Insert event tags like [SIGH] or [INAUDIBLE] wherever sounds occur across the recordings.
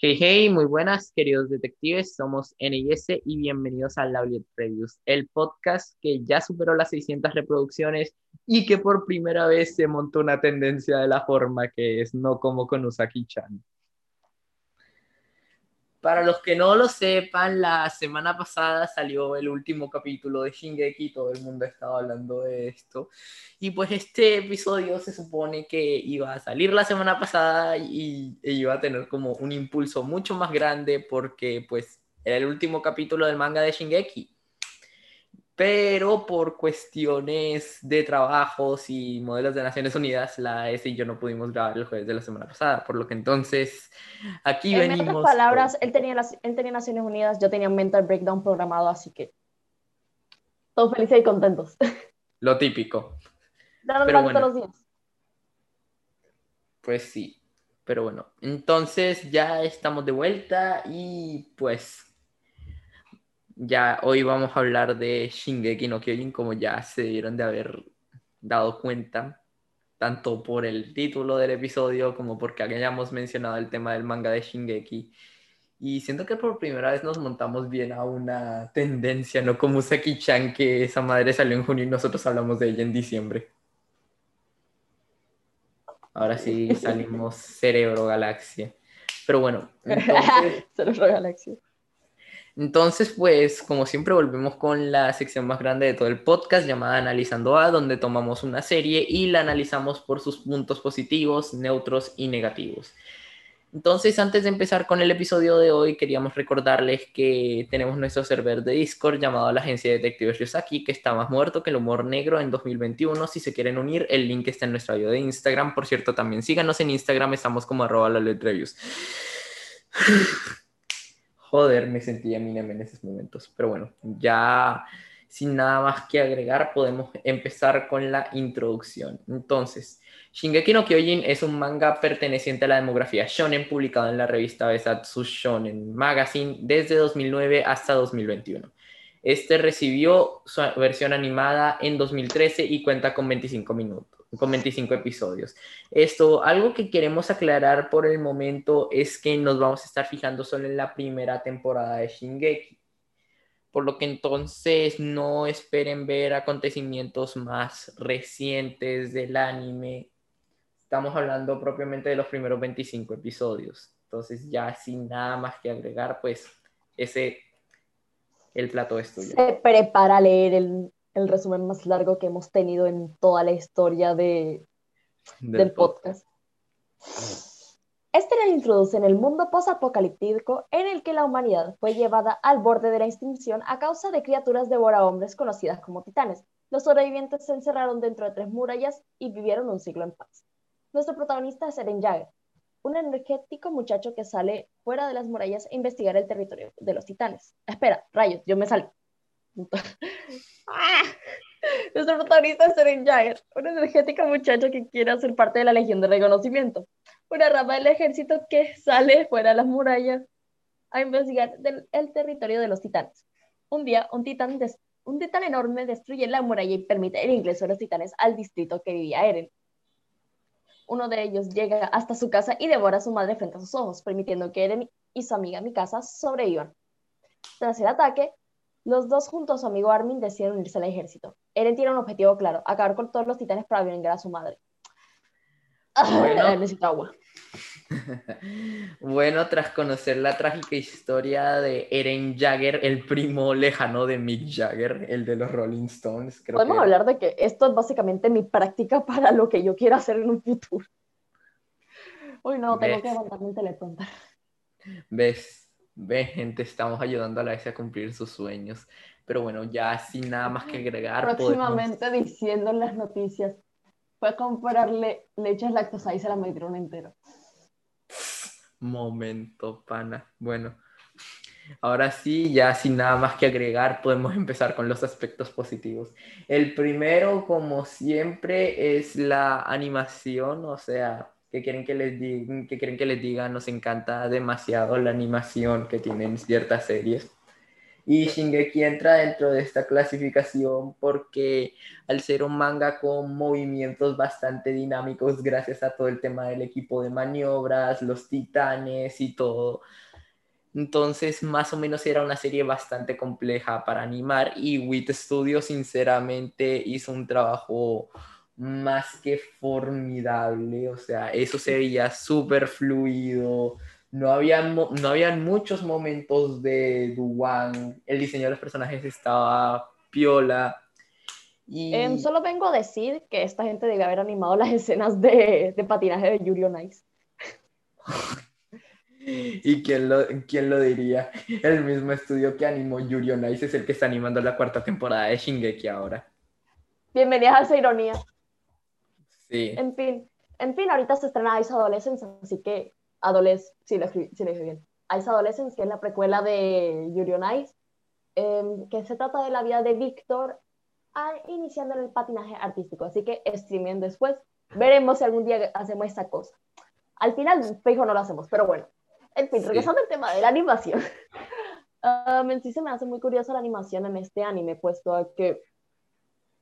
Hey, hey, muy buenas, queridos detectives. Somos NIS y bienvenidos a Lauliet Previews, el podcast que ya superó las 600 reproducciones y que por primera vez se montó una tendencia de la forma que es, no como con Usaki-chan. Para los que no lo sepan, la semana pasada salió el último capítulo de Shingeki, todo el mundo estaba hablando de esto. Y pues este episodio se supone que iba a salir la semana pasada y, e iba a tener como un impulso mucho más grande porque pues era el último capítulo del manga de Shingeki pero por cuestiones de trabajos y modelos de Naciones Unidas, la S y yo no pudimos grabar el jueves de la semana pasada, por lo que entonces aquí venimos. En otras palabras, él, tenía las, él tenía Naciones Unidas, yo tenía mental breakdown programado, así que todos felices y contentos. [LAUGHS] Lo típico. pero bueno, todos los días. Pues sí, pero bueno, entonces ya estamos de vuelta y pues ya hoy vamos a hablar de Shingeki no Kyojin, como ya se dieron de haber dado cuenta, tanto por el título del episodio como porque hayamos mencionado el tema del manga de Shingeki. Y siento que por primera vez nos montamos bien a una tendencia, no como Saki-chan, que esa madre salió en junio y nosotros hablamos de ella en diciembre. Ahora sí salimos Cerebro Galaxia. Pero bueno, [LAUGHS] Cerebro Galaxia. Entonces, pues, como siempre, volvemos con la sección más grande de todo el podcast llamada Analizando A, donde tomamos una serie y la analizamos por sus puntos positivos, neutros y negativos. Entonces, antes de empezar con el episodio de hoy, queríamos recordarles que tenemos nuestro server de Discord llamado la Agencia de Detectives Ryusaki, que está más muerto que el humor negro en 2021. Si se quieren unir, el link está en nuestra bio de Instagram. Por cierto, también síganos en Instagram, estamos como arroba la reviews. Joder, me sentía Eminem en esos momentos. Pero bueno, ya sin nada más que agregar, podemos empezar con la introducción. Entonces, Shingeki no Kyojin es un manga perteneciente a la demografía shonen publicado en la revista Besatsu Shonen Magazine desde 2009 hasta 2021. Este recibió su versión animada en 2013 y cuenta con 25 minutos con 25 episodios. Esto, algo que queremos aclarar por el momento es que nos vamos a estar fijando solo en la primera temporada de Shingeki. Por lo que entonces no esperen ver acontecimientos más recientes del anime. Estamos hablando propiamente de los primeros 25 episodios. Entonces ya sin nada más que agregar, pues ese, el plato es tuyo. Se prepara a leer el el resumen más largo que hemos tenido en toda la historia de, del, podcast. Este nos introduce en el mundo post-apocalíptico en el que la humanidad fue llevada al borde de la extinción a causa de criaturas devora-hombres conocidas como titanes. Los sobrevivientes se encerraron dentro de tres murallas y vivieron un siglo en paz. Nuestro protagonista es Eren Jagger, un energético muchacho que sale fuera de las murallas a investigar el territorio de los titanes. Espera, rayos, yo me salgo. [LAUGHS] ¡Ah! Nuestro protagonista es Eren Jaeger, un energético muchacho que quiere ser parte de la Legión de Reconocimiento, una rama del ejército que sale fuera de las murallas a investigar el territorio de los titanes. Un día, un titán, un titán enorme destruye la muralla y permite el ingreso de los titanes al distrito que vivía Eren. Uno de ellos llega hasta su casa y devora a su madre frente a sus ojos, permitiendo que Eren y su amiga Mikasa sobrevivan. Tras el ataque, los dos junto a su amigo Armin deciden unirse al ejército. Eren tiene un objetivo claro, acabar con todos los titanes para vengar a su madre. Bueno. Necesito agua. [LAUGHS] bueno, tras conocer la trágica historia de Eren Jagger, el primo lejano de Mick Jagger, el de los Rolling Stones. Podemos hablar de que esto es básicamente mi práctica [LAUGHS] para lo que yo quiero hacer en un futuro. Uy, no, tengo que levantarme un teleprompter. ¿Ves? Ve, gente, estamos ayudando a la S a cumplir sus sueños. Pero bueno, ya sin nada más que agregar. Próximamente diciendo en las noticias, fue a comprarle leches lactosa y se la metieron entero. Momento, pana. Bueno, ahora sí, ya sin nada más que agregar, podemos empezar con los aspectos positivos. El primero, como siempre, es la animación, o sea, que quieren que les digan, que quieren que les diga, nos encanta demasiado la animación que tienen ciertas series. Y Shingeki entra dentro de esta clasificación porque al ser un manga con movimientos bastante dinámicos gracias a todo el tema del equipo de maniobras, los titanes y todo, entonces, más o menos era una serie bastante compleja para animar y WIT Studio sinceramente hizo un trabajo más que formidable, o sea, eso se veía súper fluido, no habían, no habían muchos momentos de Duan, el diseño de los personajes estaba piola. Y... Em, solo vengo a decir que esta gente debe haber animado las escenas de, de patinaje de Yuri on Ice. ¿Y quién lo, quién lo diría? El mismo estudio que animó Yuri on Ice es el que está animando la cuarta temporada de Shingeki ahora. Bienvenidas a esa ironía. Sí. En fin, en fin, ahorita se estrena Ice Adolescence, así que Adolescence, sí, le sí dije bien. Ice Adolescence, que es la precuela de Yuri on Ice, em, que se trata de la vida de Víctor iniciando el patinaje artístico. Así que streaming después. Veremos si algún día hacemos esta cosa. Al final, fijo, no lo hacemos, pero bueno. En fin, regresando al tema de la animación. Um, [LAUGHS] en sí se me hace muy curiosa la animación en este anime, puesto a que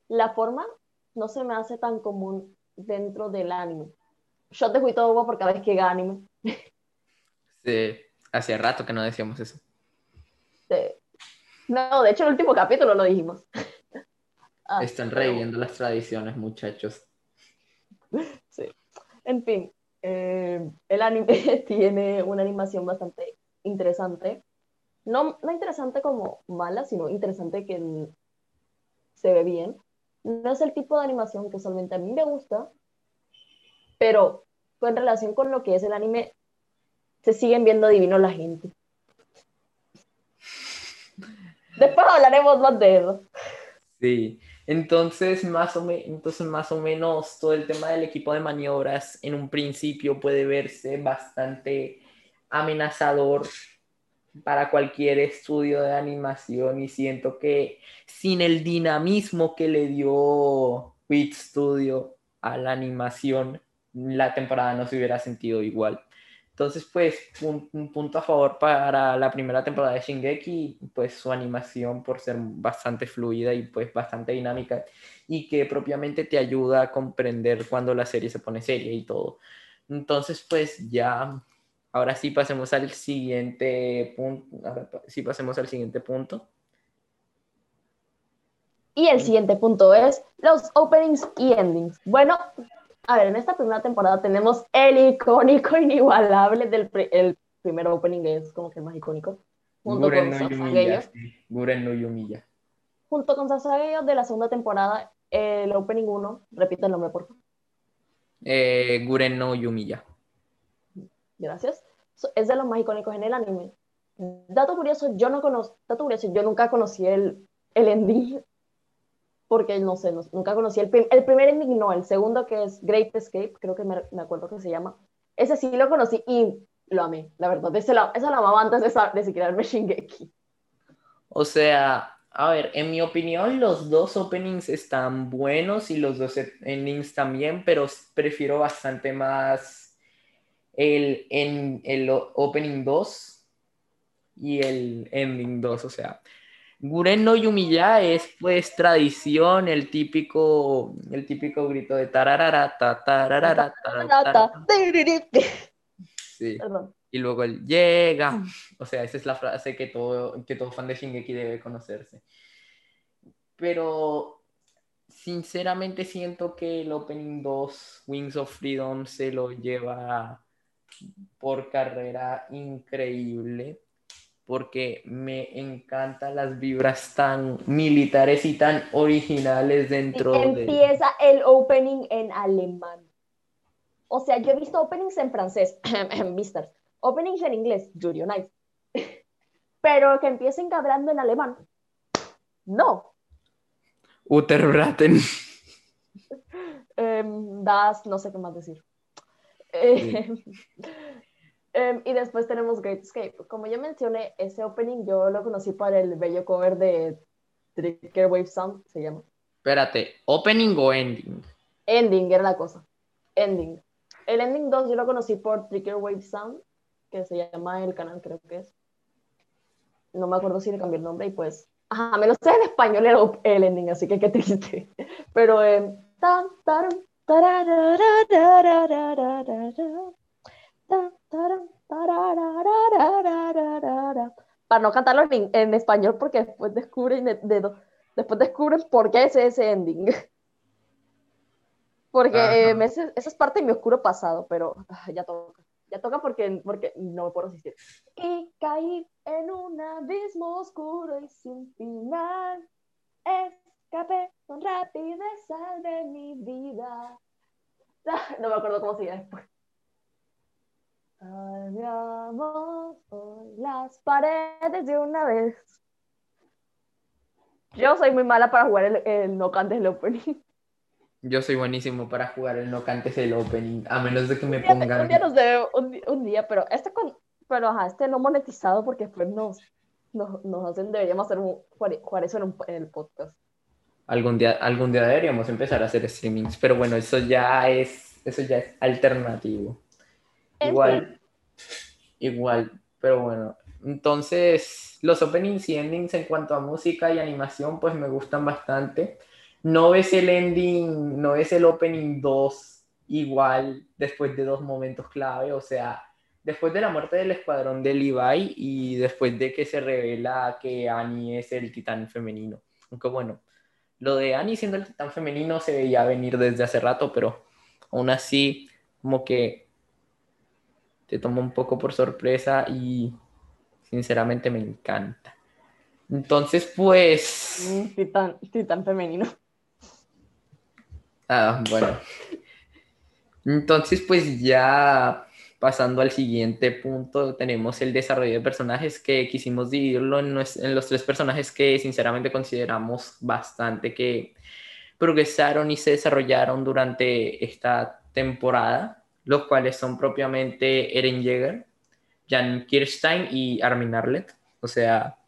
la forma no se me hace tan común dentro del anime. Yo te fui todo por cada vez que llega anime. Sí, hacía rato que no decíamos eso. Sí. No, de hecho, el último capítulo lo dijimos. [LAUGHS] Ah, Están reviviendo las tradiciones, muchachos. Sí. En fin, eh, el anime [LAUGHS] tiene una animación bastante interesante. No, no interesante como mala, sino interesante que se ve bien. No es el tipo de animación que solamente a mí me gusta, pero en relación con lo que es el anime, se siguen viendo divino la gente. Después hablaremos más de eso. Sí, entonces más, o entonces, más o menos todo el tema del equipo de maniobras en un principio puede verse bastante amenazador para cualquier estudio de animación y siento que sin el dinamismo que le dio Wit Studio a la animación, la temporada no se hubiera sentido igual. Entonces, pues, un, punto a favor para la primera temporada de Shingeki, pues su animación por ser bastante fluida y pues bastante dinámica y que propiamente te ayuda a comprender cuando la serie se pone seria y todo. Entonces, pues ya, ahora sí pasemos al siguiente punto. sí pasemos al siguiente punto. Y el siguiente punto es los openings y endings. Bueno, a ver, en esta primera temporada tenemos el icónico [LAUGHS] inigualable del el primer opening, es como que el más icónico. Junto Guren con no Yumiya, Guren no Yumiya. Junto con Sasageyo de la segunda temporada, el opening 1, repite el nombre, por favor. Eh, Guren no Yumiya. Gracias. Es de los más icónicos en el anime. Dato curioso, yo no conozco, dato curioso, yo nunca conocí el, el ending porque no sé, nunca conocí el, el primer ending, no, el segundo que es Great Escape, creo que me, me, acuerdo que se llama. Ese sí lo conocí y lo amé, la verdad. Ese lo, eso lo amaba antes de, de siquiera verme Shingeki. O sea, a ver, en mi opinión, los dos openings están buenos y los dos endings también, pero prefiero bastante más el, en, el opening 2 y el ending 2. O sea, Guren no Yumiya es pues tradición, el típico, el típico grito de tarararata, tarararata, Sí. Y luego el llega. O sea, esa es la frase que todo, que todo fan de Shingeki debe conocerse. Pero sinceramente siento que el Opening 2, Wings of Freedom, se lo lleva por carrera increíble porque me encantan las vibras tan militares y tan originales dentro de... Empieza el opening en alemán. O sea, yo he visto openings en francés, [CLEARS THROAT] vistas, openings en inglés, Jury Nice, [LAUGHS] pero que empiecen hablando en alemán. No. Uterbraten. um, [LAUGHS] das, no sé qué más decir. Sí. Em, y después tenemos Great Escape. Como ya mencioné, ese opening yo lo conocí para el bello cover de Trigger Wave Sound, se llama. Espérate, ¿opening o ending? Ending era la cosa. Ending. El ending 2 yo lo conocí por Trigger Wave Sound, que se llama el canal, creo que es. no me acuerdo si le cambié el nombre y pues, ajá, me lo sé en español el, el ending, así que qué triste. [LAUGHS] Pero, eh, tan, tan, para no cantarlo en, en, español porque después descubren de, de, después descubren por qué es ese ending. Porque eh, esa es parte de mi oscuro pasado, pero ah, ya toca. Ya toca porque, porque no me puedo resistir. Y caí en un abismo oscuro y sin final. Escapé con rapidez de mi vida. no me acuerdo cómo se llama después. Salgamos hoy las paredes de una vez. Yo soy muy mala para jugar el, el no cantes el opening. Yo soy buenísimo para jugar el no cantes el opening, a menos de que me pongan. Un día nos debe, un, día, pero este con, pero ajá, este no monetizado porque después nos, nos, nos hacen, deberíamos hacer un, jugar eso en, en, el podcast. Algún día, algún día deberíamos empezar a hacer streamings, pero bueno, eso ya es, eso ya es alternativo. Igual, igual, pero bueno, entonces los openings y endings en cuanto a música y animación, pues me gustan bastante no ves el ending, no ves el opening 2 igual después de dos momentos clave, o sea, después de la muerte del escuadrón de Levi y después de que se revela que Annie es el titán femenino. Aunque bueno, lo de Annie siendo el titán femenino se veía venir desde hace rato, pero aún así como que te toma un poco por sorpresa y sinceramente me encanta. Entonces, pues... Titán, titán femenino. Ah, bueno. Entonces, pues ya pasando al siguiente punto, tenemos el desarrollo de personajes que quisimos dividirlo en, los tres personajes que sinceramente consideramos bastante que progresaron y se desarrollaron durante esta temporada, los cuales son propiamente Eren Yeager, Jan Kirstein y Armin Arlet. O sea,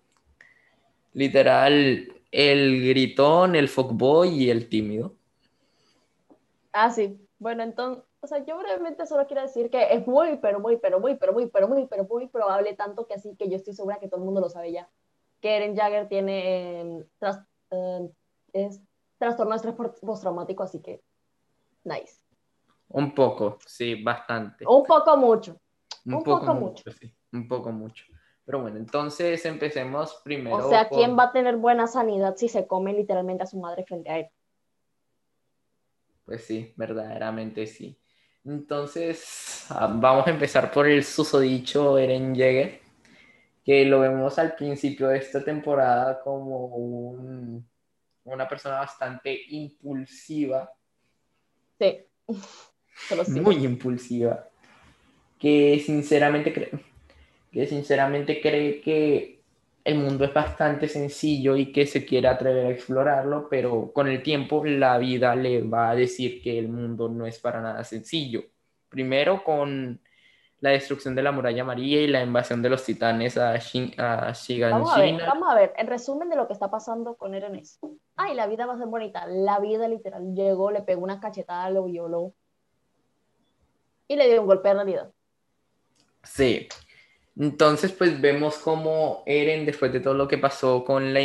literal, el gritón, el fuckboy y el tímido. Ah, sí. Bueno, entonces, o sea, yo brevemente solo quiero decir que es muy, pero muy, pero muy, pero muy, pero muy, pero muy probable, tanto que así que yo estoy segura que todo el mundo lo sabe ya, que Eren Jagger tiene em, em, es, trastorno de estrés postraumático, así que, nice. Un poco, sí, bastante. Un poco mucho. Un, poco, mucho, sí, un poco mucho. Pero bueno, entonces empecemos primero. O sea, ¿quién va a tener buena sanidad si se come literalmente a su madre frente a él? Pues sí, verdaderamente sí. Entonces, ah, vamos a empezar por el susodicho Eren Yeager, que lo vemos al principio de esta temporada como una persona bastante impulsiva. Sí. [LAUGHS] Muy impulsiva. Que sinceramente, cree, que sinceramente cree que el mundo es bastante sencillo y que se quiere atrever a explorarlo, pero con el tiempo la vida le va a decir que el mundo no es para nada sencillo. Primero con la destrucción de la muralla María y la invasión de los titanes a, Shin, a Vamos a, ver, vamos a ver, en resumen de lo que está pasando con Eren ay, la vida va a ser bonita, la vida literal llegó, le pegó una cachetada, lo violó y le dio un golpe de realidad. Sí, entonces, pues vemos cómo Eren, después de todo lo que pasó con la,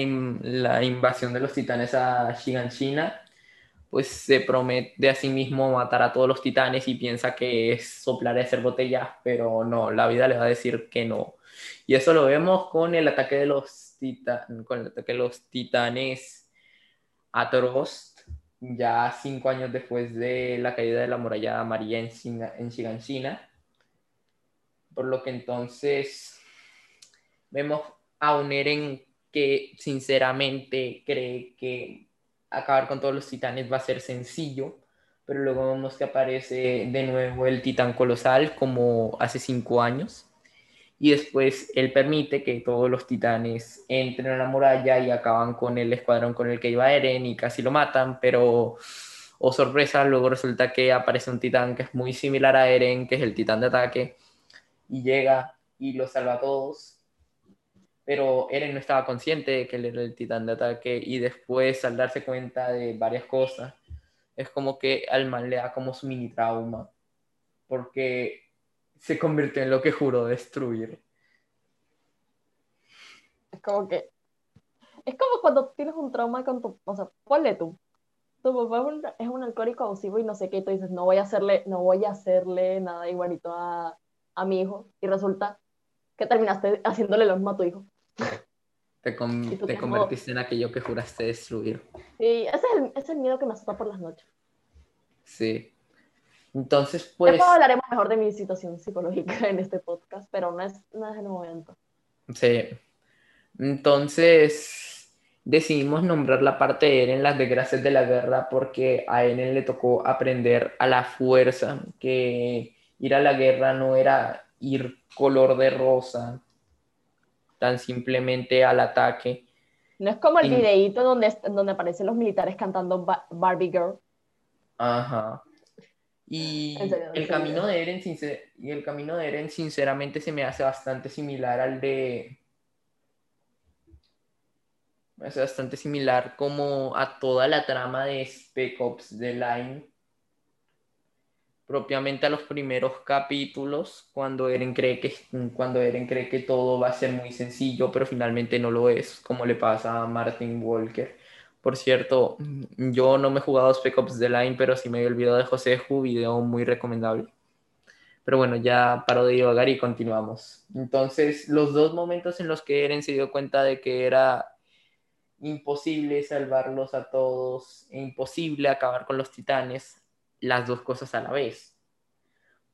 invasión de los titanes a Shiganshina, pues se promete a sí mismo matar a todos los titanes y piensa que es soplar y hacer botellas, pero no, la vida le va a decir que no. Y eso lo vemos con el ataque de los, con el ataque de los titanes a Trost, ya cinco años después de la caída de la muralla María en, en Shiganshina por lo que entonces vemos a un Eren que sinceramente cree que acabar con todos los titanes va a ser sencillo, pero luego vemos que aparece de nuevo el titán colosal como hace cinco años y después él permite que todos los titanes entren a la muralla y acaban con el escuadrón con el que iba Eren y casi lo matan, pero oh sorpresa, luego resulta que aparece un titán que es muy similar a Eren, que es el titán de ataque, y llega y los salva a todos. Pero Eren no estaba consciente de que él era el titán de ataque y después al darse cuenta de varias cosas, es como que al mal le da como su mini trauma, porque se convirtió en lo que juró destruir. como que. Es como cuando tienes un trauma con tu. O sea, ponle tú. Tu papá es es un alcohólico abusivo y no sé qué, y tú dices, no voy a hacerle, no voy a hacerle nada igualito a, a mi hijo. Y resulta que terminaste haciéndole lo mismo a tu hijo. Te, con- te te convertiste en aquello que juraste destruir. Sí, ese es el, ese es el miedo que me asusta por las noches. Sí. Entonces, pues, Después hablaremos mejor de mi situación psicológica en este podcast, pero no es, no es el momento. sí. Entonces, decidimos nombrar la parte de Eren las desgracias de la guerra porque a Eren le tocó aprender a la fuerza que ir a la guerra no era ir color de rosa, tan simplemente al ataque. No es como el Y- videíto donde, donde aparecen los militares cantando Ba- Barbie Girl. Ajá. Y serio, el camino de Eren, y el camino de Eren, sinceramente, se me hace bastante similar al de. Me hace bastante similar como a toda la trama de Spec Ops The Line. Propiamente a los primeros capítulos, cuando Eren cree que, cuando Eren cree que todo va a ser muy sencillo, pero finalmente no lo es, como le pasa a Martin Walker. Por cierto, yo no me he jugado Spec Ops The Line, pero sí me vi el video de José Ju, video muy recomendable. Pero bueno, ya paro de divagar y continuamos. Entonces, los dos momentos en los que Eren se dio cuenta de que era imposible salvarlos a todos e imposible acabar con los titanes, las dos cosas a la vez.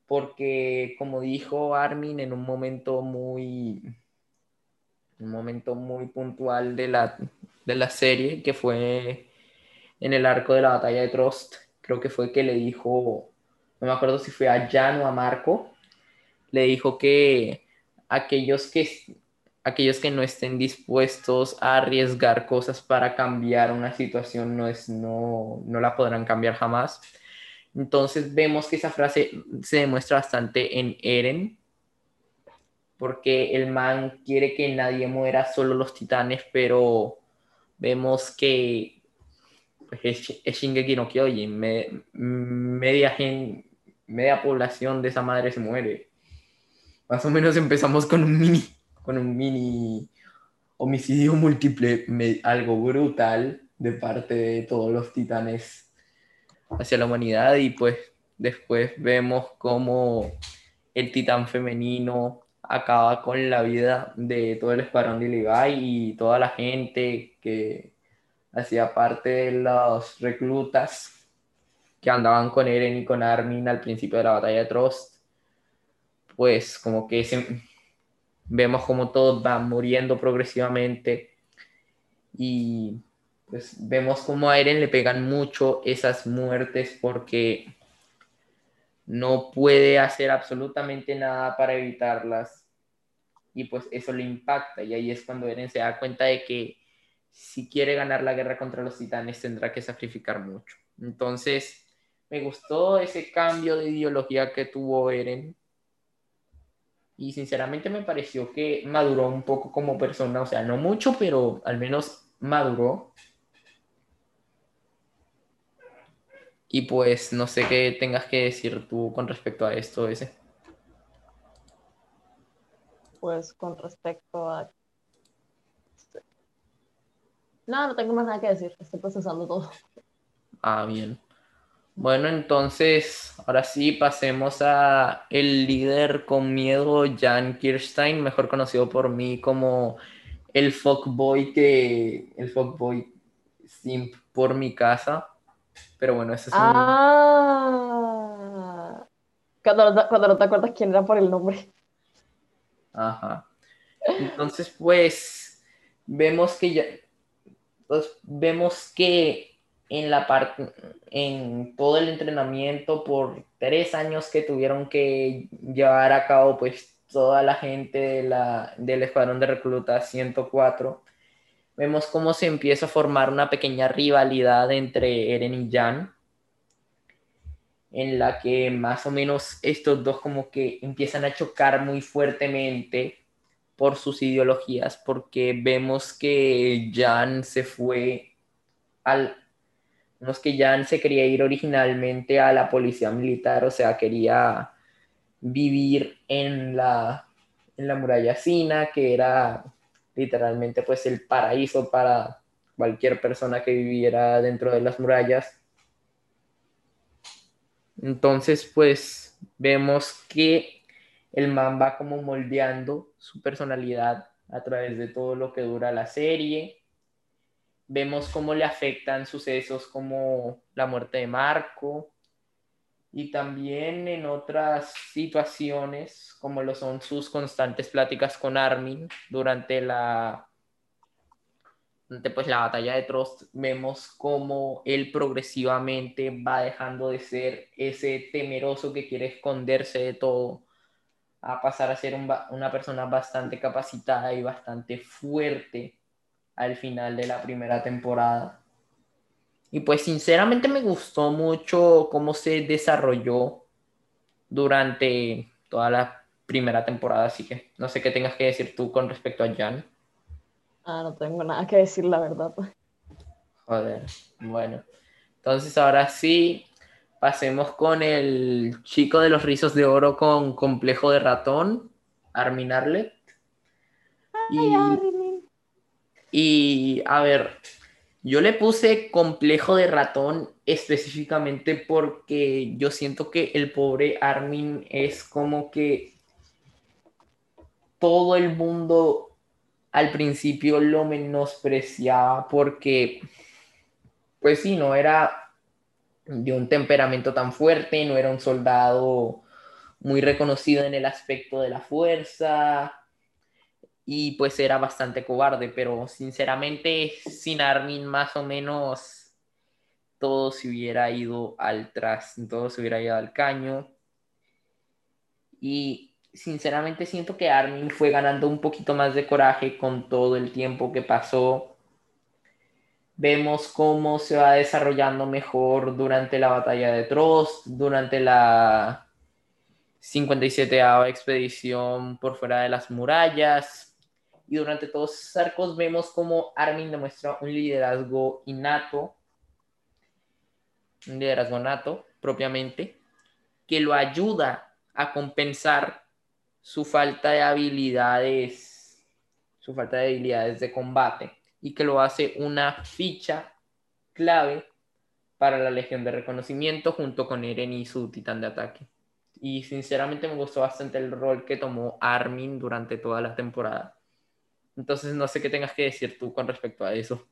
Porque, como dijo Armin en un momento muy, un momento muy puntual de la, de la serie, que fue en el arco de la batalla de Trost, creo que fue que le dijo, no me acuerdo si fue a Jan o a Marco, le dijo que aquellos que, aquellos que no estén dispuestos a arriesgar cosas para cambiar una situación no, es, no, no la podrán cambiar jamás. Entonces vemos que esa frase se demuestra bastante en Eren, porque el man quiere que nadie muera, solo los titanes, pero vemos que pues, es, es Shingeki no Kyojin, me- media, gen- media población de esa madre se muere. Más o menos empezamos con un mini, con un mini homicidio múltiple, algo brutal de parte de todos los titanes hacia la humanidad y pues después vemos cómo el titán femenino acaba con la vida de todo el escuadrón de Levi y toda la gente que hacía parte de los reclutas que andaban con Eren y con Armin al principio de la batalla de Trost. Pues como que se- vemos como todos van muriendo progresivamente y pues vemos como a Eren le pegan mucho esas muertes porque no puede hacer absolutamente nada para evitarlas y pues eso le impacta y ahí es cuando Eren se da cuenta de que si quiere ganar la guerra contra los titanes tendrá que sacrificar mucho. Entonces me gustó ese cambio de ideología que tuvo Eren y sinceramente me pareció que maduró un poco como persona, o sea, no mucho, pero al menos maduró. Y pues no sé qué tengas que decir tú con respecto a esto, ese. Pues con respecto a... No, no tengo más nada que decir. Estoy procesando todo. Ah, bien. Bueno, entonces, ahora sí pasemos a el líder con miedo, Jan Kirstein, mejor conocido por mí como el fuckboy que el fuckboy simp por mi casa. Pero bueno, ese es un Ah. Cuando, no te- cuando no te acuerdas quién era por el nombre. Ajá. Entonces, pues, vemos que ya, pues, vemos que en la parte, en todo el entrenamiento por tres años que tuvieron que llevar a cabo, pues, toda la gente de la, del escuadrón de reclutas 104, vemos cómo se empieza a formar una pequeña rivalidad entre Eren y Jan, en la que más o menos estos dos como que empiezan a chocar muy fuertemente por sus ideologías, porque vemos que Jan se fue al... Vemos que Jan se quería ir originalmente a la policía militar, o sea, quería vivir en la, en la muralla Sina, que era literalmente pues el paraíso para cualquier persona que viviera dentro de las murallas. Entonces pues vemos que el man va como moldeando su personalidad a través de todo lo que dura la serie. Vemos cómo le afectan sucesos como la muerte de Marco, y también en otras situaciones, como lo son sus constantes pláticas con Armin durante la, durante pues la batalla de Trost, vemos cómo él progresivamente va dejando de ser ese temeroso que quiere esconderse de todo a pasar a ser una persona bastante capacitada y bastante fuerte al final de la primera temporada. Y pues sinceramente me gustó mucho cómo se desarrolló durante toda la primera temporada, así que no sé qué tengas que decir tú con respecto a Jan. Ah, no tengo nada que decir, la verdad. Joder, bueno. Entonces ahora sí, pasemos con el chico de los rizos de oro con complejo de ratón, Armin Arlet. y, y a ver, yo le puse complejo de ratón específicamente porque yo siento que el pobre Armin es como que todo el mundo al principio lo menospreciaba porque, pues sí, no era de un temperamento tan fuerte, no era un soldado muy reconocido en el aspecto de la fuerza, y pues era bastante cobarde, pero sinceramente sin Armin más o menos todo se hubiera ido al tras, todo se hubiera ido al caño. Y sinceramente siento que Armin fue ganando un poquito más de coraje con todo el tiempo que pasó. Vemos cómo se va desarrollando mejor durante la batalla de Trost, durante la 57 expedición por fuera de las murallas, y durante todos esos arcos vemos como Armin demuestra un liderazgo innato, un liderazgo nato propiamente, que lo ayuda a compensar su falta de habilidades, su falta de habilidades de combate y que lo hace una ficha clave para la Legión de Reconocimiento junto con Eren y su titán de ataque. Y sinceramente me gustó bastante el rol que tomó Armin durante toda la temporada. Entonces no sé qué tengas que decir tú con respecto a eso.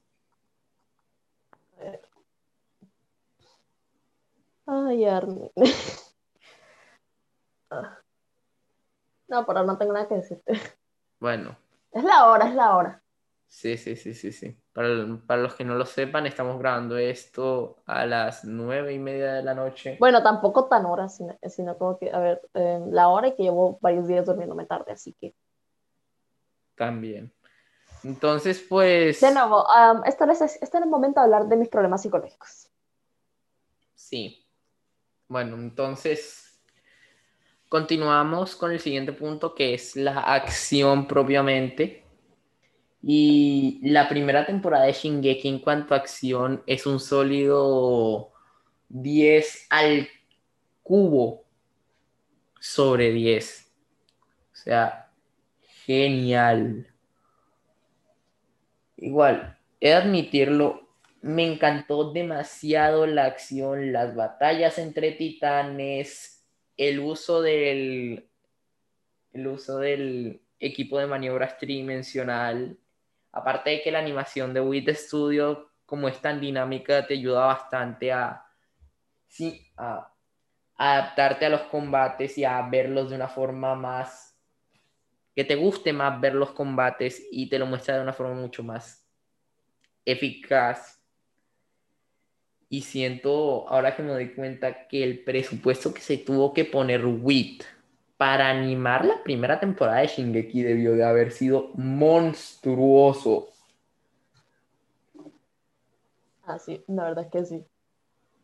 Ay, Armin. [LAUGHS] No, pero no tengo nada que decirte. Bueno. Es la hora, es la hora. Sí, sí, sí, sí, sí. Para, para, los que no lo sepan, estamos grabando esto a las nueve y media de la noche. Bueno, tampoco tan hora, sino, sino como que, a ver, eh, la hora y que llevo varios días durmiéndome tarde, así que. También. Entonces, pues... De nuevo, um, este, es, este el momento de hablar de mis problemas psicológicos. Sí. Bueno, entonces continuamos con el siguiente punto que es la acción propiamente. Y la primera temporada de Shingeki en cuanto a acción es un sólido 10 al cubo sobre 10. O sea, genial. Igual, he de admitirlo, me encantó demasiado la acción, las batallas entre titanes, el uso del, el uso del equipo de maniobras tridimensional. Aparte de que la animación de WIT Studio, como es tan dinámica, te ayuda bastante a, sí, a adaptarte a los combates y a verlos de una forma más que te guste más ver los combates y te lo muestra de una forma mucho más eficaz. Y siento, ahora que me doy cuenta, que el presupuesto que se tuvo que poner WIT para animar la primera temporada de Shingeki debió de haber sido monstruoso. Ah, sí, la verdad es que sí.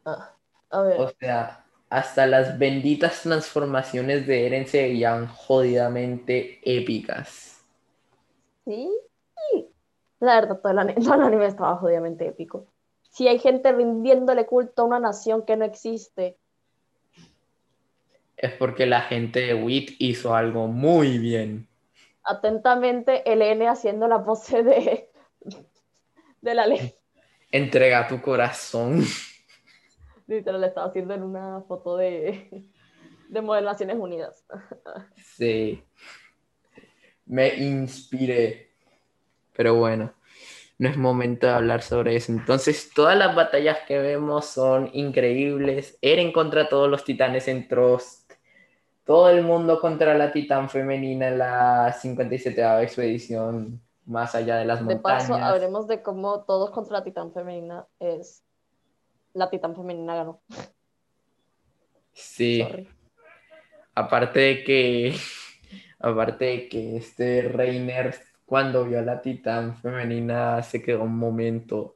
Ah, a ver. O sea, hasta las benditas transformaciones de Eren se veían jodidamente épicas. Sí, la verdad, [LAUGHS] todo el, anime, estaba jodidamente épico. Si hay gente rindiéndole culto a una nación que no existe. Es porque la gente de WIT hizo algo muy bien. Atentamente, Elene haciendo la pose de, [LAUGHS] de la ley. Entrega tu corazón. [LAUGHS] Literal, la estaba haciendo en una foto de, de Naciones Unidas. Sí. Me inspiré. Pero bueno, no es momento de hablar sobre eso. Entonces, todas las batallas que vemos son increíbles. Eren contra todos los titanes en Trost. Todo el mundo contra la titán femenina en la 57 expedición más allá de las montañas. De paso, hablemos de cómo todos contra la titán femenina es... La titán femenina ganó. Sí. Aparte de que... [LAUGHS] Aparte de que este Reiner cuando vio a la titán femenina se quedó un momento.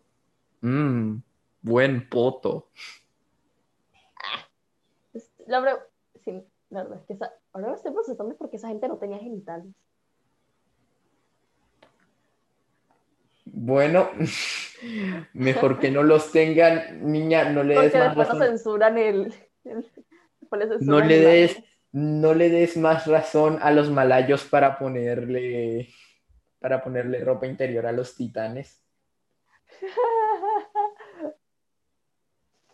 Mmm, buen poto. La verdad, sí, la verdad es que esa, ahora me estoy procesando porque esa gente no tenía genitales. Bueno, [LAUGHS] mejor que no los tengan, niña, no le des más razón. censuran el, no le des, no le des más razón a los malayos para ponerle para ponerle ropa interior a los titanes. [LAUGHS]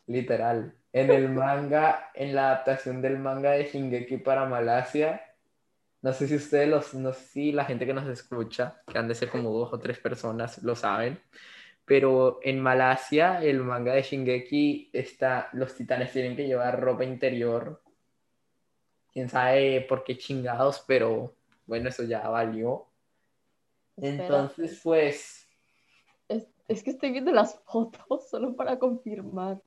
Literal. En el manga, en la adaptación del manga de Shingeki para Malasia, no sé si ustedes, los, no sé si la gente que nos escucha, que han de ser como dos o tres personas, lo saben, pero en Malasia, el manga de Shingeki, está, los titanes tienen que llevar ropa interior. Quién sabe por qué chingados, pero bueno, eso ya valió. Entonces, pues... Es, que estoy viendo las fotos [LAUGHS] solo para confirmar.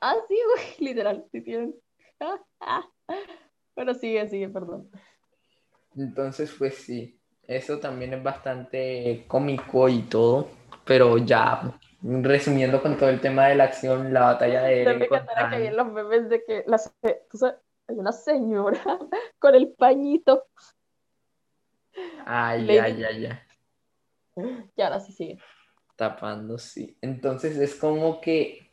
Ah, sí, güey, [LAUGHS] literal, sí tienen. [LAUGHS] Pero sigue, sigue, perdón. Entonces, pues sí, eso también es bastante cómico y todo, pero ya resumiendo con todo el tema de la acción, la batalla de... Me encantará que los memes de que la, hay una señora [LAUGHS] con el pañito Ay, ya, ya, ya. Y ahora sí sigue. Tapando, sí. Entonces es como que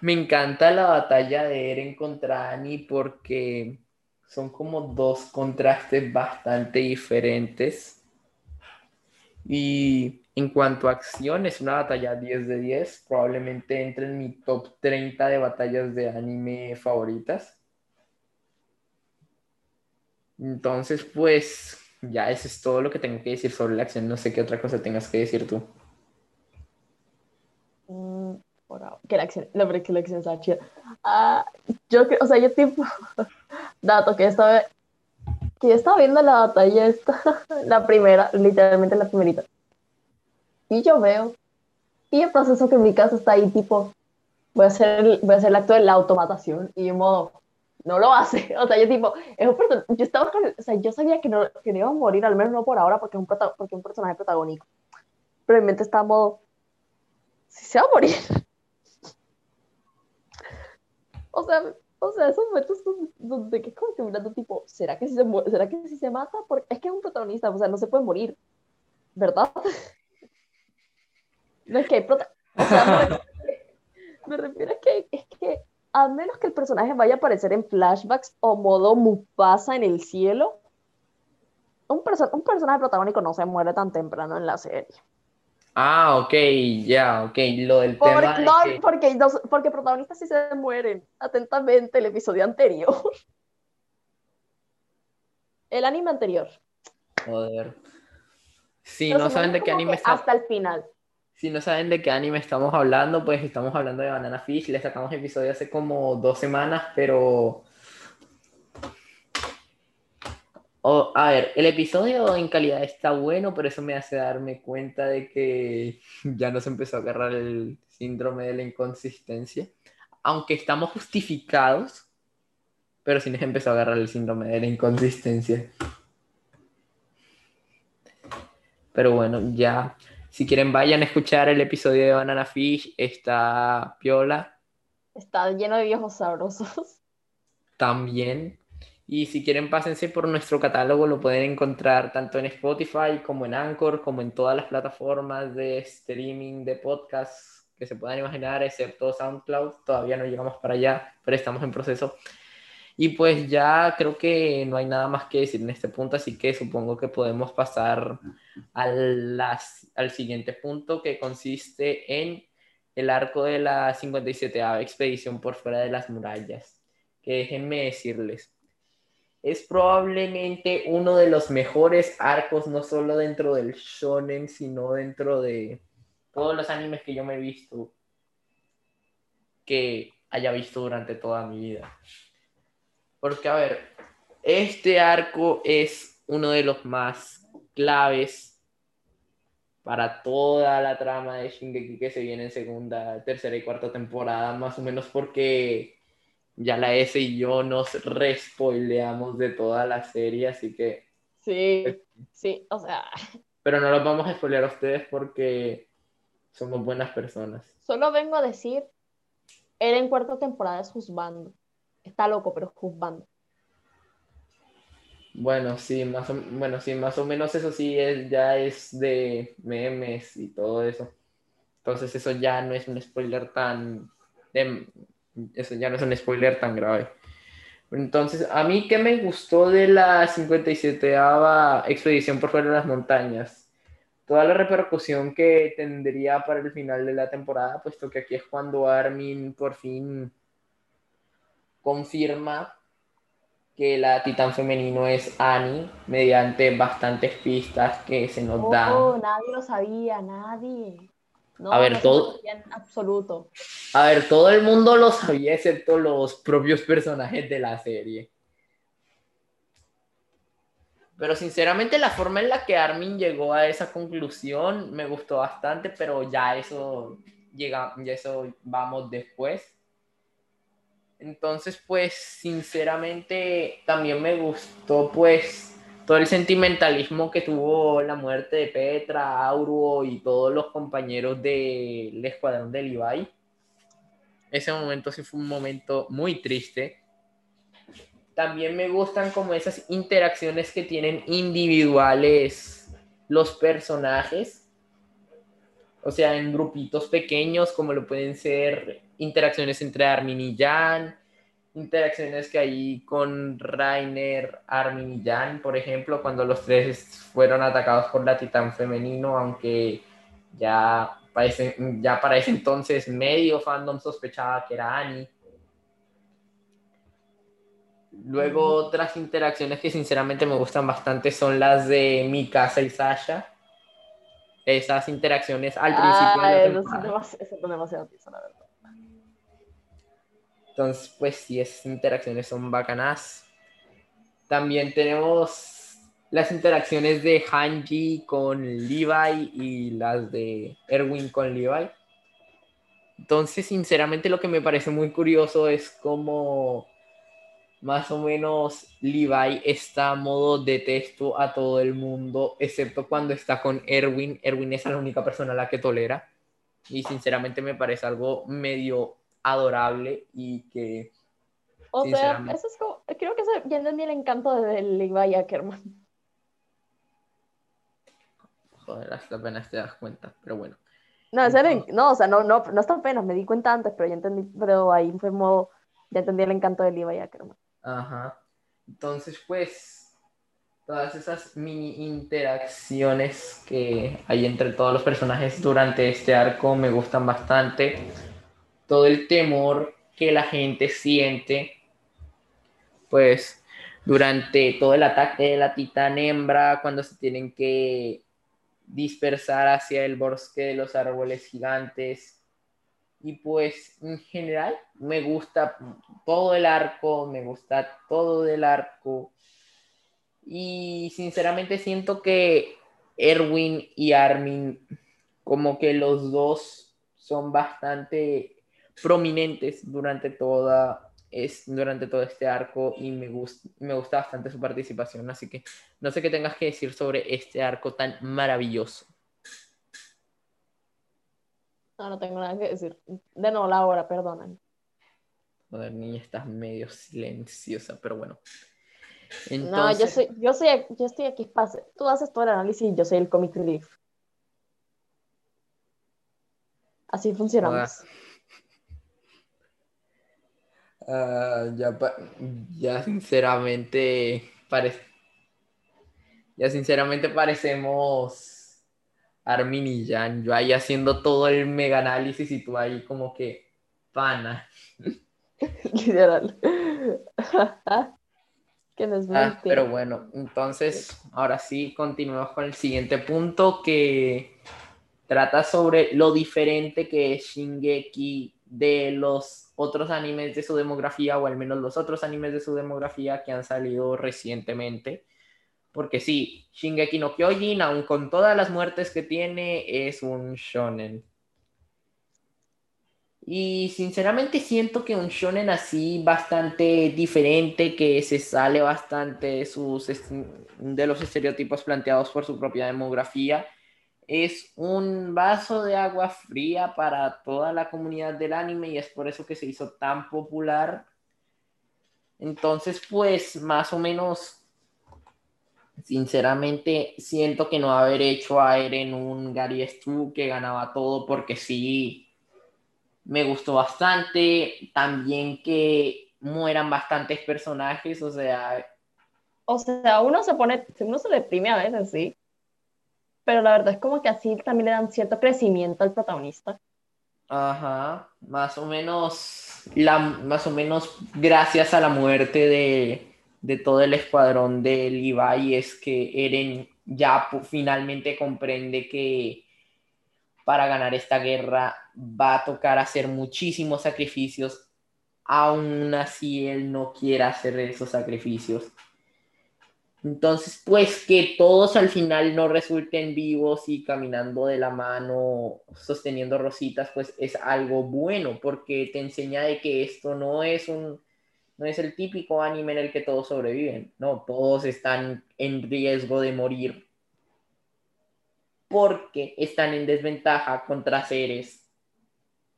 me encanta la batalla de Eren contra Annie porque son como dos contrastes bastante diferentes. Y en cuanto a acción, es una batalla 10 de 10. Probablemente entre en mi top 30 de batallas de anime favoritas. Entonces, pues, ya eso es todo lo que tengo que decir sobre la acción. No sé qué otra cosa tengas que decir tú. Mm, que la acción, la que la acción está chida. Ah, yo, o sea, yo tipo, [LAUGHS] dato que estaba, que estaba viendo la batalla esta, [LAUGHS] la primera, literalmente la primerita. Y yo veo, y el proceso que en mi casa está ahí, tipo, voy a hacer, voy a hacer el acto de la automatación, y en modo, no lo hace. [LAUGHS] O sea, yo tipo, es un yo estaba o sea, yo sabía que no, que no iba a morir, al menos no por ahora, porque es un, porque un personaje protagónico. Pero en mente está modo, si se va a morir. O sea, o sea, esos momentos donde que es como que mirando tipo, ¿será que si se ¿Será que si se mata? Porque es que es un protagonista, o sea, no se puede morir. ¿Verdad? [LAUGHS] no es que hay sea, me, refiero, a que, es que a menos que el personaje vaya a aparecer en flashbacks o modo Mufasa en el cielo, un, un personaje protagónico no se muere tan temprano en la serie. Ah, ok, ya, ok, lo del tema. No, porque, porque protagonistas sí se mueren. Atentamente, el episodio anterior. [LAUGHS] El anime anterior. Joder. Sí, no saben de qué anime está. Hasta el final. Si no saben de qué anime estamos hablando, pues estamos hablando de Banana Fish. Le sacamos episodio hace como dos semanas, pero. A ver, el episodio en calidad está bueno, pero eso me hace darme cuenta de que [LAUGHS] ya nos empezó a agarrar el síndrome de la inconsistencia. Aunque estamos justificados, pero sí nos empezó a agarrar el síndrome de la inconsistencia. Pero bueno, ya si quieren, vayan a escuchar el episodio de Banana Fish. Está piola. Está lleno de viejos sabrosos. También. Y si quieren, pásense por nuestro catálogo. Lo pueden encontrar tanto en Spotify como en Anchor, como en todas las plataformas de streaming de podcast que se puedan imaginar, excepto SoundCloud. Todavía no llegamos para allá, pero estamos en proceso. Y pues ya creo que no hay nada más que decir en este punto, así que supongo que podemos pasar a las, al siguiente punto que consiste en el arco de la 57 expedición por fuera de las murallas. Que déjenme decirles, es probablemente uno de los mejores arcos, no solo dentro del shonen, sino dentro de todos los animes que yo me he visto, que haya visto durante toda mi vida. Porque, a ver, este arco es uno de los más claves para toda la trama de Shingeki que se viene en segunda, tercera y cuarta temporada, más o menos porque ya la S y yo nos respoileamos de toda la serie, así que... Sí, sí, o sea... Pero no los vamos a spoilear a ustedes porque somos buenas personas. Solo vengo a decir, era en cuarta temporada es juzgando. Está loco, pero juzgando. Bueno, sí, más o, bueno, sí, más o menos eso sí es, ya es de memes y todo eso. Entonces eso ya no es un spoiler tan... eso ya no es un spoiler tan grave. Entonces, a mí que me gustó de la 57 expedición por fuera de las montañas, toda la repercusión que tendría para el final de la temporada, puesto que aquí es cuando Armin por fin confirma que la titán femenino es Annie mediante bastantes pistas que se nos dan. Oh, nadie lo sabía, nadie. No, a ver, todo. En absoluto. A ver, todo el mundo lo sabía, excepto los propios personajes de la serie. Pero sinceramente la forma en la que Armin llegó a esa conclusión me gustó bastante, pero ya eso llega, ya eso vamos después. Entonces, pues, sinceramente, también me gustó, pues, todo el sentimentalismo que tuvo la muerte de Petra, Auruo y todos los compañeros del escuadrón de Levi. Ese momento sí fue un momento muy triste. También me gustan como esas interacciones que tienen individuales los personajes. O sea, en grupitos pequeños, como lo pueden ser interacciones entre Armin y Jan, interacciones que hay con Rainer, Armin y Jan, por ejemplo, cuando los tres fueron atacados por la titán femenino, aunque ya, parece, ya para ese entonces medio fandom sospechaba que era Annie. Luego otras interacciones que sinceramente me gustan bastante son las de Mikasa y Sasha. Esas interacciones al principio. Ah, de demasiado la verdad. Entonces, pues sí, esas interacciones son bacanas. También tenemos las interacciones de Hanji con Levi y las de Erwin con Levi. Entonces, sinceramente, lo que me parece muy curioso es cómo más o menos Levi está a modo de detesto a todo el mundo, excepto cuando está con Erwin. Erwin es la única persona a la que tolera. Y sinceramente me parece algo medio adorable y que... O sea, eso es como, creo que eso, ya entendí el encanto de Levi Ackerman. Joder, hasta apenas te das cuenta, pero bueno. No, no, o sea, no, no, no hasta apenas, me di cuenta antes, pero ya entendí, pero ahí fue modo, ya entendí el encanto de Levi Ackerman. Ajá. Entonces, pues, todas esas mini interacciones que hay entre todos los personajes durante este arco me gustan bastante todo el temor que la gente siente, pues durante todo el ataque de la titán hembra, cuando se tienen que dispersar hacia el bosque de los árboles gigantes. Y pues en general me gusta todo el arco, me gusta todo el arco. Y sinceramente siento que Erwin y Armin, como que los dos son bastante prominentes durante, toda, es, durante todo este arco y me, gusta me gusta bastante su participación. Así que no sé qué tengas que decir sobre este arco tan maravilloso. No, no tengo nada que decir. De nuevo, la hora, perdonan. Joder, niña, estás medio silenciosa, pero bueno. No, yo, soy, yo, soy, yo estoy aquí, pase. tú haces todo el análisis y yo soy el comic relief. Así funcionamos. Ah, ya, ya sinceramente parece. Ya sinceramente parecemos Armin y Jan. Yo ahí haciendo todo el mega análisis y tú ahí como que pana. [LAUGHS] Literal. [LAUGHS] que no es ah, pero bueno, entonces ahora sí continuemos con el siguiente punto que trata sobre lo diferente que es Shingeki de los otros animes de su demografía, o al menos los otros animes de su demografía que han salido recientemente. Porque sí, Shingeki no Kyojin, aun con todas las muertes que tiene, es un shonen. Y sinceramente siento que un shonen así bastante diferente, que se sale bastante sus, de los estereotipos planteados por su propia demografía, es un vaso de agua fría para toda la comunidad del anime y es por eso que se hizo tan popular. Entonces, pues, más o menos, sinceramente, siento que no haber hecho a Eren un Gary Stu que ganaba todo porque sí, me gustó bastante. También que mueran bastantes personajes, o sea... O sea, uno se pone, uno se deprime a veces, sí pero la verdad es como que así también le dan cierto crecimiento al protagonista. Ajá, más o menos, la, más o menos gracias a la muerte de, de todo el escuadrón de Levi es que Eren ya finalmente comprende que para ganar esta guerra va a tocar hacer muchísimos sacrificios, aún así él no quiere hacer esos sacrificios. Entonces, pues que todos al final no resulten vivos y caminando de la mano, sosteniendo rositas, pues es algo bueno porque te enseña de que esto no es un no es el típico anime en el que todos sobreviven, no, todos están en riesgo de morir porque están en desventaja contra seres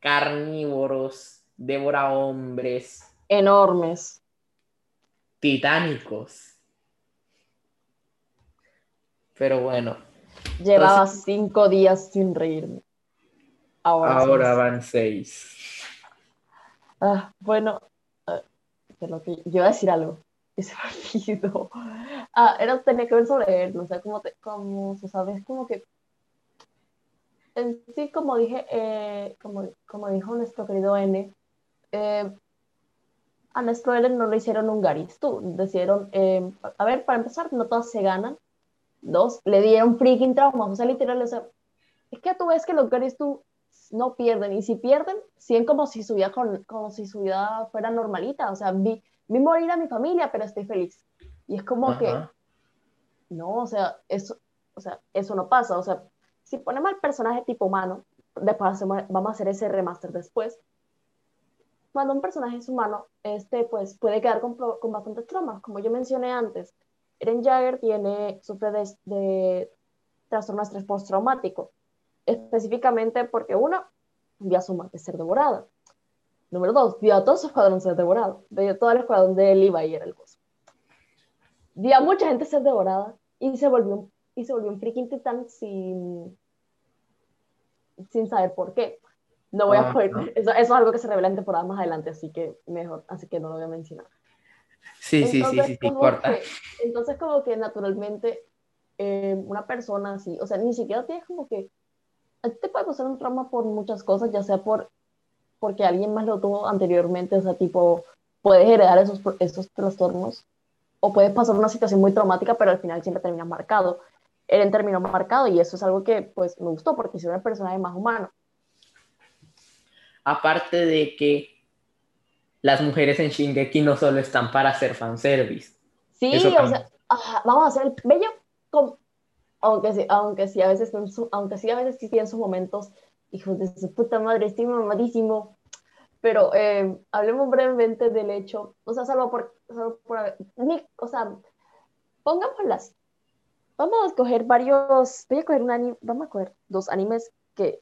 carnívoros, devora hombres, enormes, titánicos pero bueno. Llevaba cinco días sin reírme. Ahora, van seis. Ah, bueno, ah, lo que, yo iba a decir algo. Y se me [LAUGHS] olvidó. Ah, era, tenía que ver sobre él, no sé, cómo, te, cómo se sabe, como que en sí, como dije, eh, como, como dijo nuestro querido N, eh, a nuestro N no lo hicieron un Tú Decidieron, eh, a ver, para empezar, no todas se ganan, Dos, le dieron freaking trauma, o sea, literal, o sea, es que tú ves que los Garys tú no pierden, y si pierden, siguen como si su vida, como si su vida fuera normalita, o sea, vi, vi morir a mi familia, pero estoy feliz. Y es como que, no, o sea, eso, o sea, eso no pasa, o sea, si ponemos al personaje tipo humano, después vamos a hacer ese remaster después, cuando un personaje es humano, este, pues puede quedar con, con bastantes traumas, como yo mencioné antes, Eren Jagger tiene, sufre de, de trastorno de estrés postraumático, específicamente porque uno, vio a su madre ser devorada. Número dos, vio a todo su escuadrón ser devorado. Vio todo el escuadrón de Levi y era el gozo. Vio a mucha gente ser devorada y se volvió, y se volvió un freaking titán sin, sin saber por qué. No voy a poder, eso, eso, es algo que se revela en temporada más adelante, así que mejor, así que no lo voy a mencionar. Sí, sí, sí, sí, sí, entonces como que naturalmente eh, una persona así, o sea, ni siquiera tienes como que, a ti te puede pasar un trauma por muchas cosas, ya sea por porque alguien más lo tuvo anteriormente, o sea, tipo, puedes heredar esos, esos trastornos, o puedes pasar una situación muy traumática, pero al final siempre termina marcado. Eren terminó marcado y eso es algo que pues me gustó porque es una personaje más humano. Aparte de que las mujeres en Shingeki no solo están para hacer fanservice. Sí, o sea, vamos a hacer el bello, aunque sí, aunque sí a veces, aunque sí a veces sí tienen sus momentos, hijos de su puta madre, estoy mamadísimo. Pero eh, hablemos brevemente del hecho, o sea, salvo por, salvo por o sea, pongámoslas. Vamos a escoger varios, voy a coger un anime, vamos a coger dos animes que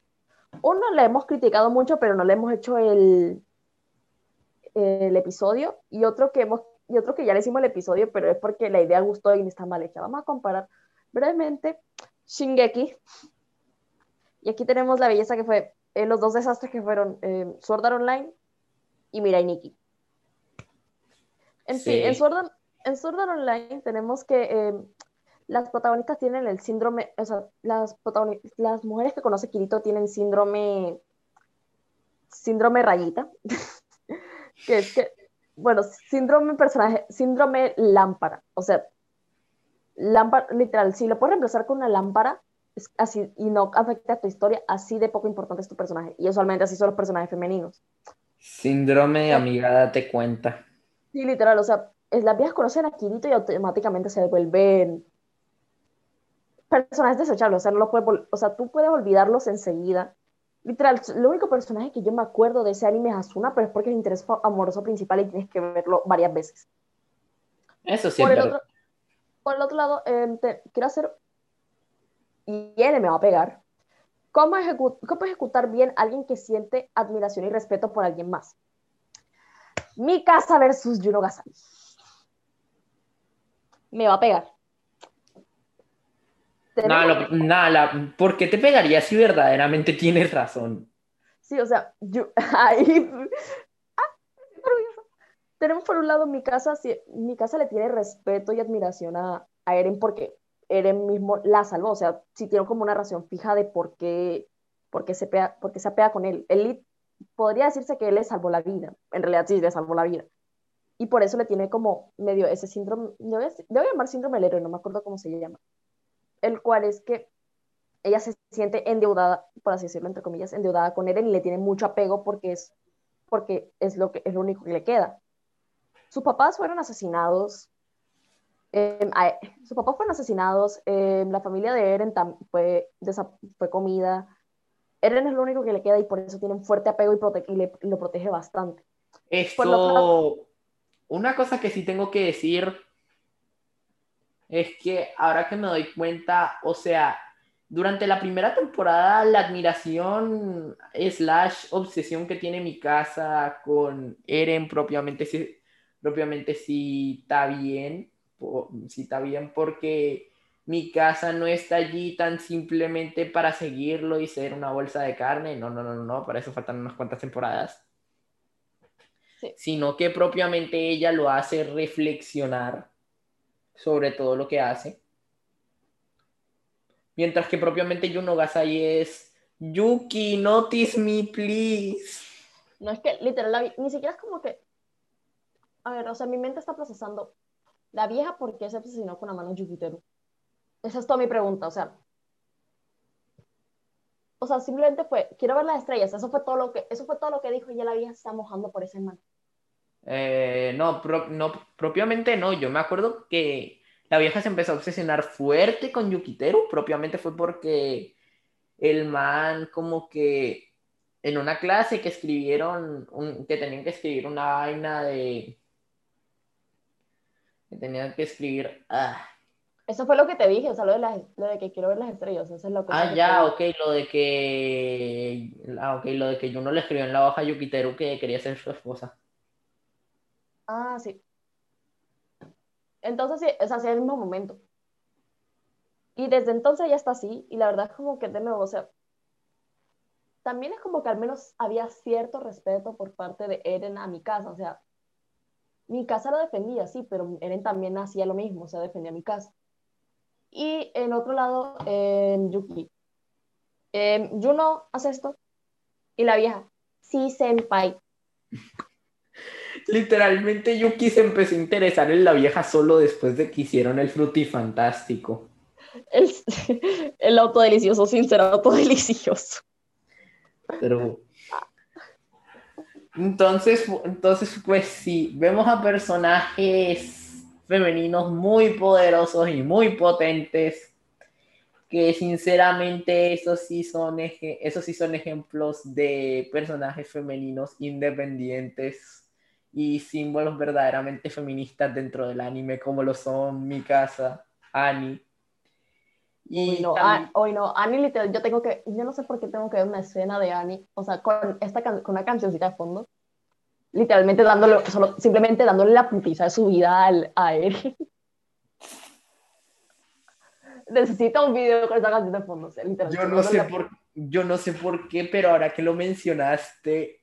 uno le hemos criticado mucho, pero no le hemos hecho el, el episodio y otro que hemos y otro que ya le hicimos el episodio, pero es porque la idea gustó y está mal hecha. Vamos a comparar brevemente Shingeki. Y aquí tenemos la belleza que fue eh, los dos desastres que fueron eh, Sword Art Online y Mirai Nikki. En sí, en Sword, Art, en Sword Art Online tenemos que eh, las protagonistas tienen el síndrome, o sea, las, las mujeres que conoce Kirito tienen síndrome, síndrome rayita, [LAUGHS] que es que, bueno, síndrome personaje, síndrome lámpara, o sea, lámpara, literal, si lo puedes reemplazar con una lámpara, es así, y no afecta a tu historia, así de poco importante es tu personaje, y usualmente así son los personajes femeninos. Síndrome, amiga, date cuenta. Sí, literal, o sea, las viejas conocen a Kirito y automáticamente se vuelven personajes desechables, o sea, no lo puedes, o sea, tú puedes olvidarlos enseguida. Literal, el único personaje que yo me acuerdo de ese anime es Asuna, pero es porque es el interés amoroso principal y tienes que verlo varias veces. Eso sí. Por, el otro, por el otro lado, em, quiero hacer, y él me va a pegar, ¿Cómo, ¿Cómo ejecutar bien a alguien que siente admiración y respeto por alguien más? Mi casa versus Juno Gasami. Me va a pegar. Nada, ¿por qué te pegaría si verdaderamente tienes razón? Sí, o sea, yo, [LAUGHS] ahí, ah, tenemos por un lado mi casa, mi casa le tiene respeto y admiración a, a Eren porque Eren mismo la salvó, o sea, si tiene como una razón fija de por qué, por qué se, pega, por qué se apea con él. Él podría decirse que él le salvó la vida, en realidad sí le salvó la vida. Y por eso le tiene como medio ese síndrome, debo llamar síndrome del héroe, no me acuerdo cómo se llama, el cual es que ella se siente endeudada, por así decirlo, entre comillas, endeudada con Eren y le tiene mucho apego porque es, porque es, lo, que, es lo único que le queda. Sus papás fueron asesinados eh, sus papás fueron asesinados, em, la familia de Eren fue, fue comida. Eren es lo único que le queda y por eso tiene un fuerte apego y, lo protege bastante. Esto, una cosa que sí tengo que decir es que ahora que me doy cuenta, o sea, durante la primera temporada, la admiración slash obsesión que tiene mi casa con Eren propiamente, propiamente sí está bien si está bien porque mi casa no está allí tan simplemente para seguirlo y ser una bolsa de carne. No, no, no, no, para eso faltan unas cuantas temporadas. Sino que propiamente ella lo hace reflexionar sobre todo lo que hace. Mientras que propiamente Juno Gasai es Yuki, notice me, please. No es que literal, ni siquiera es como que. A ver, o sea, mi mente está procesando la vieja, ¿por qué se obsesionó con la mano Yukiteru? Esa es toda mi pregunta, o sea. O sea, simplemente fue, quiero ver las estrellas. Eso fue todo lo que, eso fue todo lo que dijo y ya la vieja se está mojando por ese man. Eh, no, no, propiamente no. Yo me acuerdo que la vieja se empezó a obsesionar fuerte con Yukiteru. Propiamente fue porque el man como que en una clase que escribieron, que tenían que escribir una vaina de que tenía que escribir. Ah. Eso fue lo que te dije, o sea, lo de, las, lo de que quiero ver las estrellas. Eso es lo que ah, ya, ok, lo de que. Ah, ok, lo de que yo no le escribió en la hoja a Yukiteru que quería ser su esposa. Ah, sí. Entonces, sí, es así el mismo momento. Y desde entonces ya está así, y la verdad es como que de nuevo, o sea, también es como que al menos había cierto respeto por parte de Eren a mi casa, o sea, mi casa lo defendía, sí, pero Eren también hacía lo mismo, o sea, defendía mi casa. Y en otro lado, Yuki. Eh, Juno hace esto. Y la vieja, sí, senpai. Literalmente Yuki se empezó a interesar en la vieja solo después de que hicieron el frutifantástico. [LAUGHS] El, el autodelicioso sin ser autodelicioso. Pero entonces, entonces, pues sí, vemos a personajes femeninos muy poderosos y muy potentes, que sinceramente esos sí son, esos sí son ejemplos de personajes femeninos independientes y símbolos verdaderamente feministas dentro del anime, como lo son Mikasa, Annie. Y no, hoy no, Annie literal, yo tengo que, yo no sé por qué tengo que ver una escena de Annie, o sea, con, esta con una cancioncita de fondo, literalmente dándole, solo, simplemente dándole la putiza de su vida al, a él. [LAUGHS] Necesito un video con esa canción de fondo, literalmente. Yo no, sé por, yo no sé por qué, pero ahora que lo mencionaste,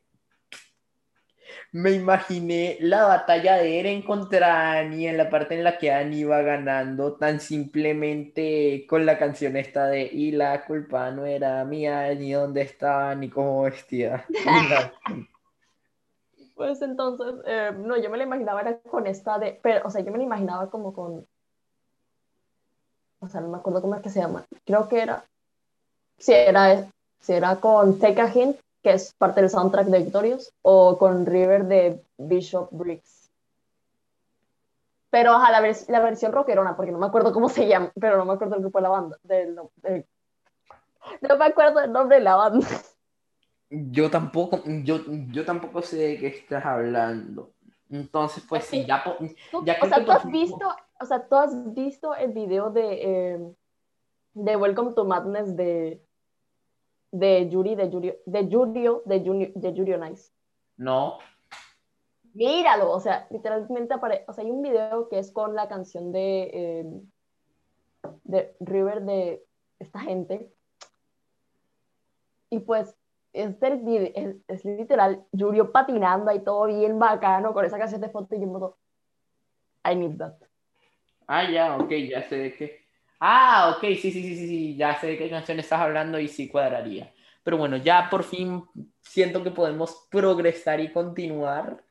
me imaginé la batalla de Eren contra Annie en la parte en la que Annie iba ganando tan simplemente con la canción esta de y la culpa no era mía, ni dónde estaba, ni cómo vestía. [LAUGHS] Pues entonces, eh, no, yo me la imaginaba era con esta de, pero, o sea, yo me la imaginaba como con, o sea, no me acuerdo cómo es que se llama, creo que era, si era, si era con Take a Hint, que es parte del soundtrack de Victorious, o con River de Bishop Briggs. Pero a la, la, versión rockerona, porque no me acuerdo cómo se llama, pero no me acuerdo el grupo de la banda. Del, no me acuerdo el nombre de la banda. Yo tampoco, yo, yo tampoco sé de qué estás hablando. Entonces, pues sí, ya, ya O sea, tú has visto, o sea, tú has visto el video de, eh, de Welcome to Madness de, de Yuri, de Yuri, de Yurio, de Yuri, de Yuri Nice. No. Míralo, o sea, literalmente aparece, o sea, hay un video que es con la canción de, eh, de River de esta gente. Y pues es, es, es, literal Yurio patinando ahí todo bien bacano con esa canción de foto y yo modo, I need that. Ah, ya, ok, ya sé de qué. Ah, ok, sí, sí, sí, sí, sí, ya sé de qué canción estás hablando y sí cuadraría. Pero bueno, ya por fin siento que podemos progresar y continuar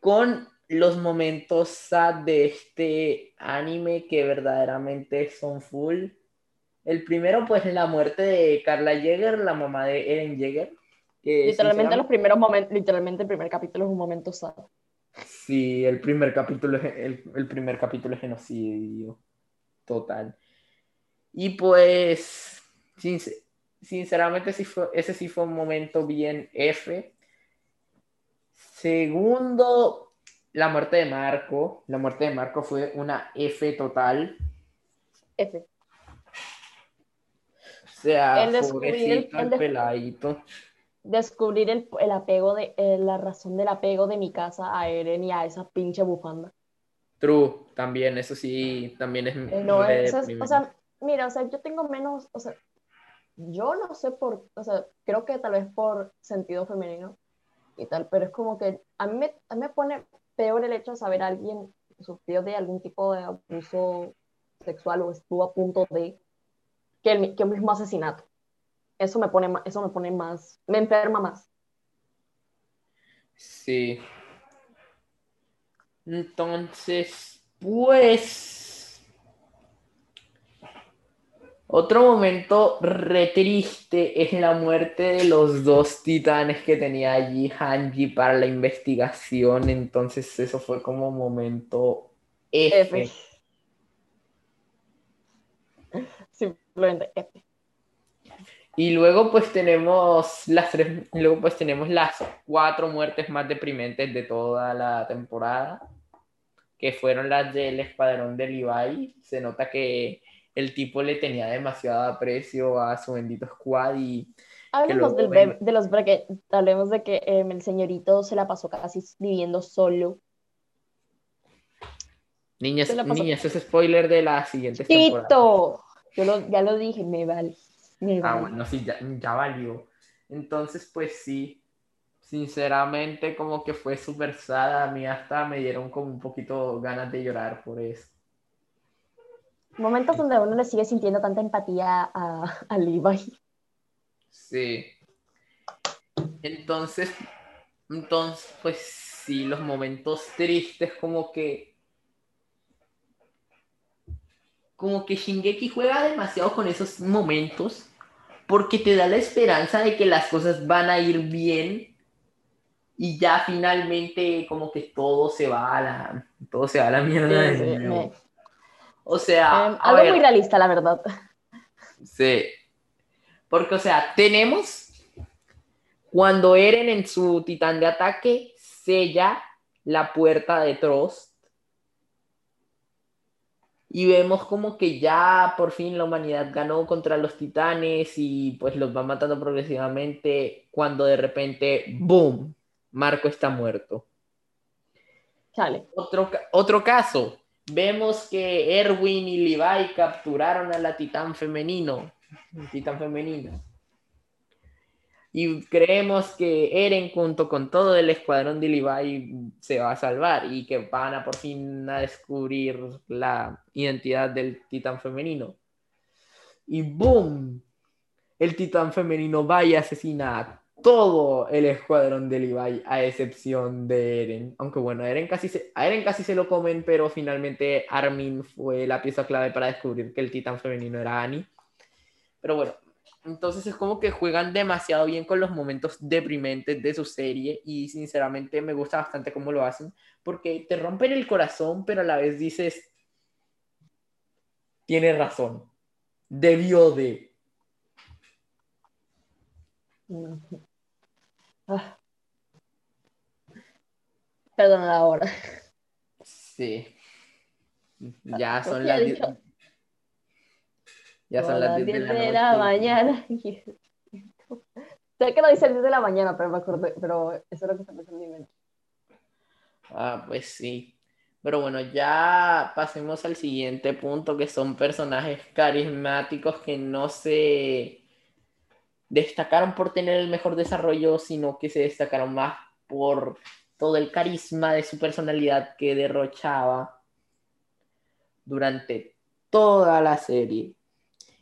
con los momentos sad de este anime que verdaderamente son full. El primero, pues, la muerte de Carla Jäger, la mamá de Eren Jäger. literalmente los primeros momentos, literalmente el primer capítulo es un momento sad. Sí, el primer capítulo es, el, el primer capítulo es genocidio total. Y pues, sinceramente, sí fue, ese sí fue un momento bien F. Segundo, la muerte de Marco. La muerte de Marco fue una F total. F. O sea, el descubrir el, peladito. Descubrir el, el apego de eh, la razón del apego de mi casa a Eren y a esa pinche bufanda. True, también, eso sí, también es... Eh, no, eso es, o sea, mira, o sea, yo tengo menos, o sea, yo no sé por, o sea, creo que tal vez por sentido femenino y tal, pero es como que a mí me, a mí me pone peor el hecho de saber a alguien sufrió de algún tipo de abuso sexual o estuvo a punto de que el, que mismo asesinato. Eso me pone, eso me pone más, me enferma más. Sí, entonces, pues... Otro momento re triste es la muerte de los dos titanes que tenía allí Hanji para la investigación. Entonces eso fue como momento F. Simplemente F. Y luego pues tenemos las tres, luego pues tenemos las cuatro muertes más deprimentes de toda la temporada que fueron las del escuadrón de Levi. Se nota que el tipo le tenía demasiado aprecio a su bendito squad y... Hablemos de los brackets, hablemos de que em, el señorito se la pasó casi viviendo solo. Niñas, niñas, es spoiler de la siguiente temporada. Yo ya lo dije, me vale. Ah, bueno, sí, ya, ya valió. Entonces, pues sí, sinceramente como que fue súper sada, a mí hasta me dieron como un poquito ganas de llorar por eso. Momentos donde uno le sigue sintiendo tanta empatía a, a Levi. Sí. Entonces, entonces, pues sí, los momentos tristes como que... Como que Shingeki juega demasiado con esos momentos porque te da la esperanza de que las cosas van a ir bien y ya finalmente como que todo se va a la, todo se va a la mierda. O sea... Em, algo muy realista, la verdad. Sí. Porque, o sea, tenemos cuando Eren en su titán de ataque sella la puerta de Trost. Y vemos como que ya por fin la humanidad ganó contra los titanes y pues los va matando progresivamente cuando de repente, ¡boom! Marco está muerto. Otro, otro caso. Vemos que Erwin y Levi capturaron a la titán femenino. Titán femenina. Y creemos que Eren junto con todo el escuadrón de Levi se va a salvar y que van a por fin a descubrir la identidad del titán femenino. Y ¡boom! El titán femenino va y asesina a todo el escuadrón de Levi a excepción de Eren. Aunque bueno, Eren, casi se, a Eren casi se lo comen, pero finalmente Armin fue la pieza clave para descubrir que el titán femenino era Annie. Pero bueno, entonces es como que juegan demasiado bien con los momentos deprimentes de su serie y sinceramente me gusta bastante cómo lo hacen porque te rompen el corazón pero a la vez dices, tiene razón, debió de. Ah. Perdón ahora. Sí. Ya son las ya son las 10 de la, mañana. [LAUGHS] sé que lo dice el 10 de la mañana, pero me acordé, pero eso es lo que se me en mi mente. Ah, pues sí. Pero bueno, ya pasemos al siguiente punto, que son personajes carismáticos que no se destacaron por tener el mejor desarrollo, sino que se destacaron más por todo el carisma de su personalidad que derrochaba durante toda la serie.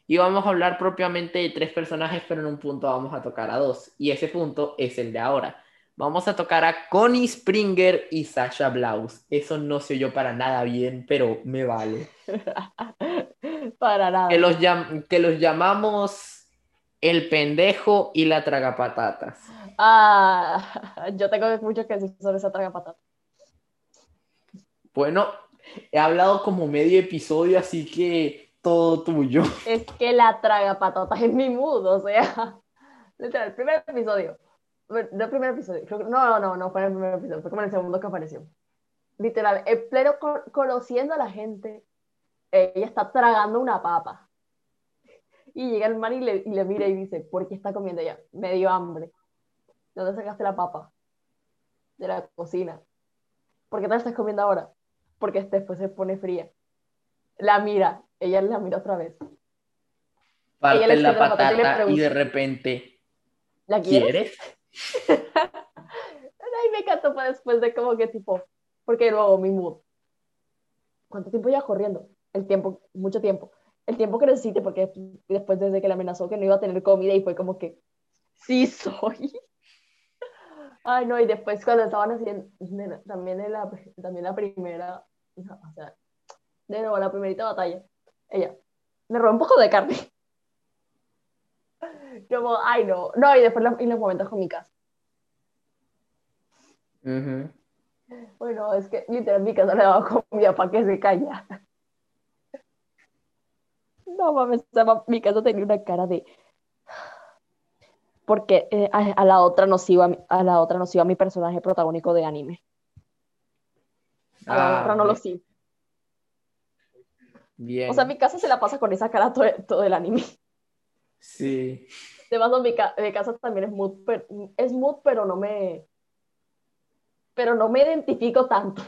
Y vamos a hablar propiamente de tres personajes, pero en un punto vamos a tocar a dos. Y ese punto es el de ahora. Vamos a tocar a Connie Springer y Sasha Blaus. Eso no se oyó para nada bien, pero me vale. [LAUGHS] para nada. Que los, que los llamamos el pendejo y la tragapatatas. Ah, yo tengo mucho que decir sobre esa tragapatatas. Bueno, he hablado como medio episodio, así que todo tuyo. Es que la traga patatas en mi mood, o sea, literal, el primer episodio. No, el primer episodio. No, no, no, no fue el primer episodio, fue como el segundo que apareció. Literal, en pleno conociendo a la gente, ella está tragando una papa. Y llega el man y le, y le mira y dice, ¿por qué está comiendo ella? Me dio hambre. ¿Dónde sacaste la papa? De la cocina. ¿Por qué te la estás comiendo ahora? Porque después se pone fría. La mira ella la mira otra vez. Parte la patata y, de repente. ¿La quieres? [LAUGHS] Ay, me encantó para después de como que tipo, porque luego mi mood. ¿Cuánto tiempo ya corriendo? El tiempo, mucho tiempo. El tiempo que necesite, porque después desde que le amenazó que no iba a tener comida y fue como que, sí soy. [LAUGHS] Ay, no, y después cuando estaban haciendo, también en la, también la primera, o sea, de nuevo, la primerita batalla, ella, me robó un poco de carne. [LAUGHS] Como, ay, no. No, y después en los momentos con mi casa. Bueno, es que literal mi casa le daba comida para que se calla. No mames, mi casa tenía una cara de. Porque eh, a, la otra nos iba a la otra nos iba mi personaje protagónico de anime. A la ah, otra no lo sí. O sea, mi casa se la pasa con esa cara todo, el anime. Sí. Además, mi, mi casa también es mood, pero, es mood, pero no me. Pero no me identifico tanto.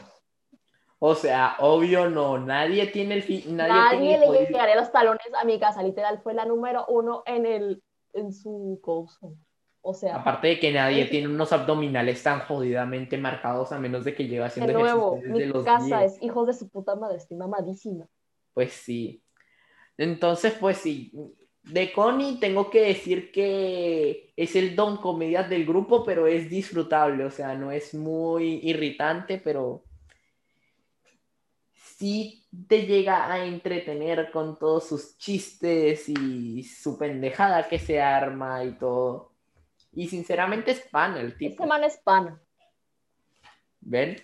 O sea, obvio no, nadie tiene el nadie, nadie le llegaría los talones a mi casa, literal, fue la número uno en el en su coso. O sea, aparte de que nadie tiene unos abdominales tan jodidamente marcados a menos de que llegue haciendo de nuevo, mi casa es hijos de su puta madre, estoy mamadísima. Pues sí. Entonces, pues sí. De Connie tengo que decir que es el don comedia del grupo, pero es disfrutable, o sea, no es muy irritante, pero sí te llega a entretener con todos sus chistes y su pendejada que se arma y todo. Y sinceramente es pan el tipo. Este man es pan. ¿Ven?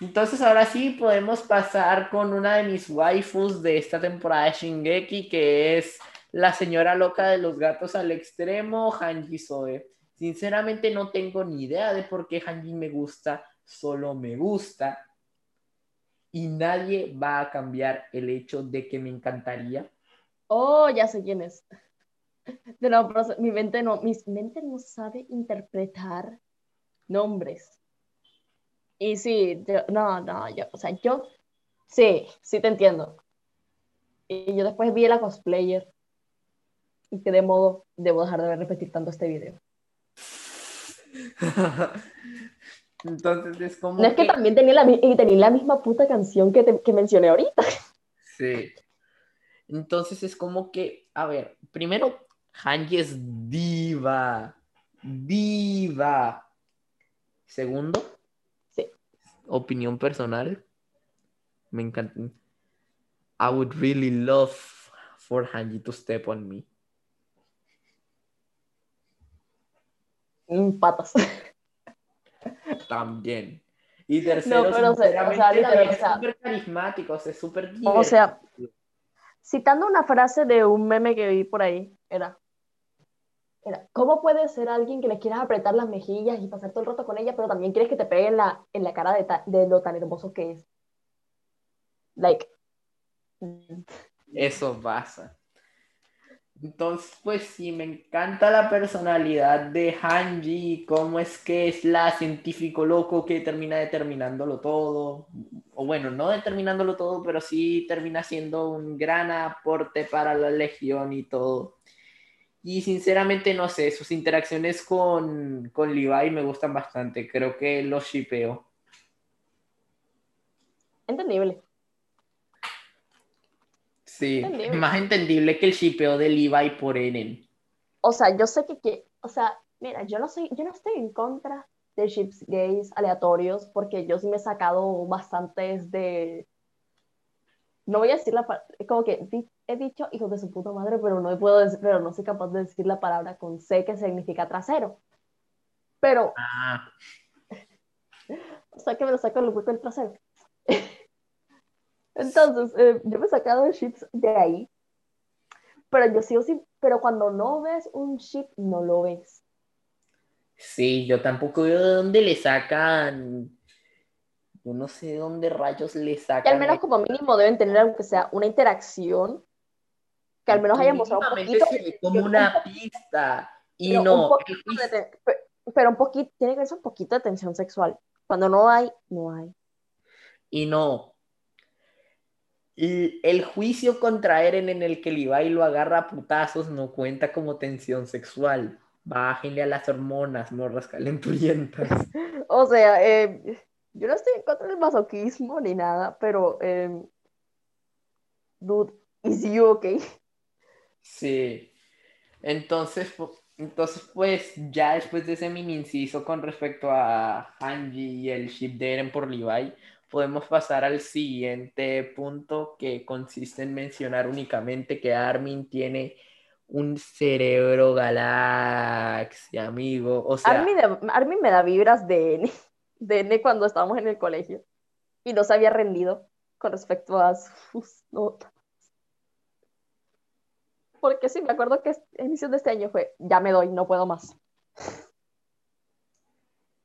Entonces ahora sí podemos pasar con una de mis waifus de esta temporada de Shingeki, que es la señora loca de los gatos al extremo, Hanji Soe. Sinceramente no tengo ni idea de por qué Hanji me gusta, solo me gusta. Y nadie va a cambiar el hecho de que me encantaría. Oh, ya sé quién es. De mi mente no, mi mente no sabe interpretar nombres. Y sí, no, no, yo, o sea, yo, sí, sí te entiendo. Y yo después vi la cosplayer y que de modo, debo dejar de repetir tanto este video. [LAUGHS] Entonces es como. No es que también tenía la, mi- y tenía la misma puta canción que, te- que mencioné ahorita. Sí. Entonces es como que, a ver, primero, Hanji es diva. Diva. Segundo, Sí. opinión personal. Me encanta. I would really love for Hanji to step on me. Patas. [LAUGHS] También. Y tercero, pero, o sea, sinceramente, o sea, literal, también o es sea- súper carismático, es súper O sea, citando una frase de un meme que vi por ahí, era, era, ¿cómo puede ser alguien que le quieras apretar las mejillas y pasar todo el rato con ella, pero también quieres que te pegue en la, en la cara de, ta- de lo tan hermoso que es? Like, Eso pasa. Entonces, pues sí, me encanta la personalidad de Hanji, cómo es que es la científico loco que termina determinándolo todo. O bueno, no determinándolo todo, pero sí termina siendo un gran aporte para la Legión y todo. Y sinceramente, no sé, sus interacciones con, con Levi me gustan bastante. Creo que los shipeo. entendible. Sí, Entendible. es más entendible que el shipeo de Levi por Eren. O sea, yo sé que, que- o sea, mira, yo no soy, yo no estoy en contra de ships gays aleatorios, porque yo sí me he sacado bastantes de, no voy a decir la palabra, como que di- he dicho hijos de su puta madre, pero no puedo decir, pero no soy capaz de decir la palabra con C que significa trasero. Pero, Ah, [LAUGHS] o sea, que me lo saco el hueco del trasero. [LAUGHS] Entonces, eh, yo me he sacado ships de ahí, pero yo sí o sí, pero cuando no ves un ship, no lo ves. Sí, yo tampoco veo de dónde le sacan. Yo no sé de dónde rayos le sacan. al menos como mínimo deben tener, aunque sea una interacción, que al menos hayan mostrado un poquito, se ve como una pista. Y pero un no, de pe- pero un poquito, tiene que verse un poquito de tensión sexual. Cuando no hay, no hay. y no. Y el juicio contra Eren en el que Levi lo agarra a putazos no cuenta como tensión sexual. Bájenle a las hormonas, morras calenturientas. [LAUGHS] O sea, eh, yo no estoy en contra del masoquismo ni nada, pero, eh, dude, is you okay? Sí. Entonces, entonces, pues, ya después de ese mini inciso con respecto a Hanji y el ship de Eren por Levi, podemos pasar al siguiente punto que consiste en mencionar únicamente que Armin tiene un cerebro galaxia, amigo. O sea, Armin, me da vibras de N, de N cuando estábamos en el colegio y no se había rendido con respecto a sus notas. Porque sí, me acuerdo que a inicios de este año fue, ya me doy, no puedo más.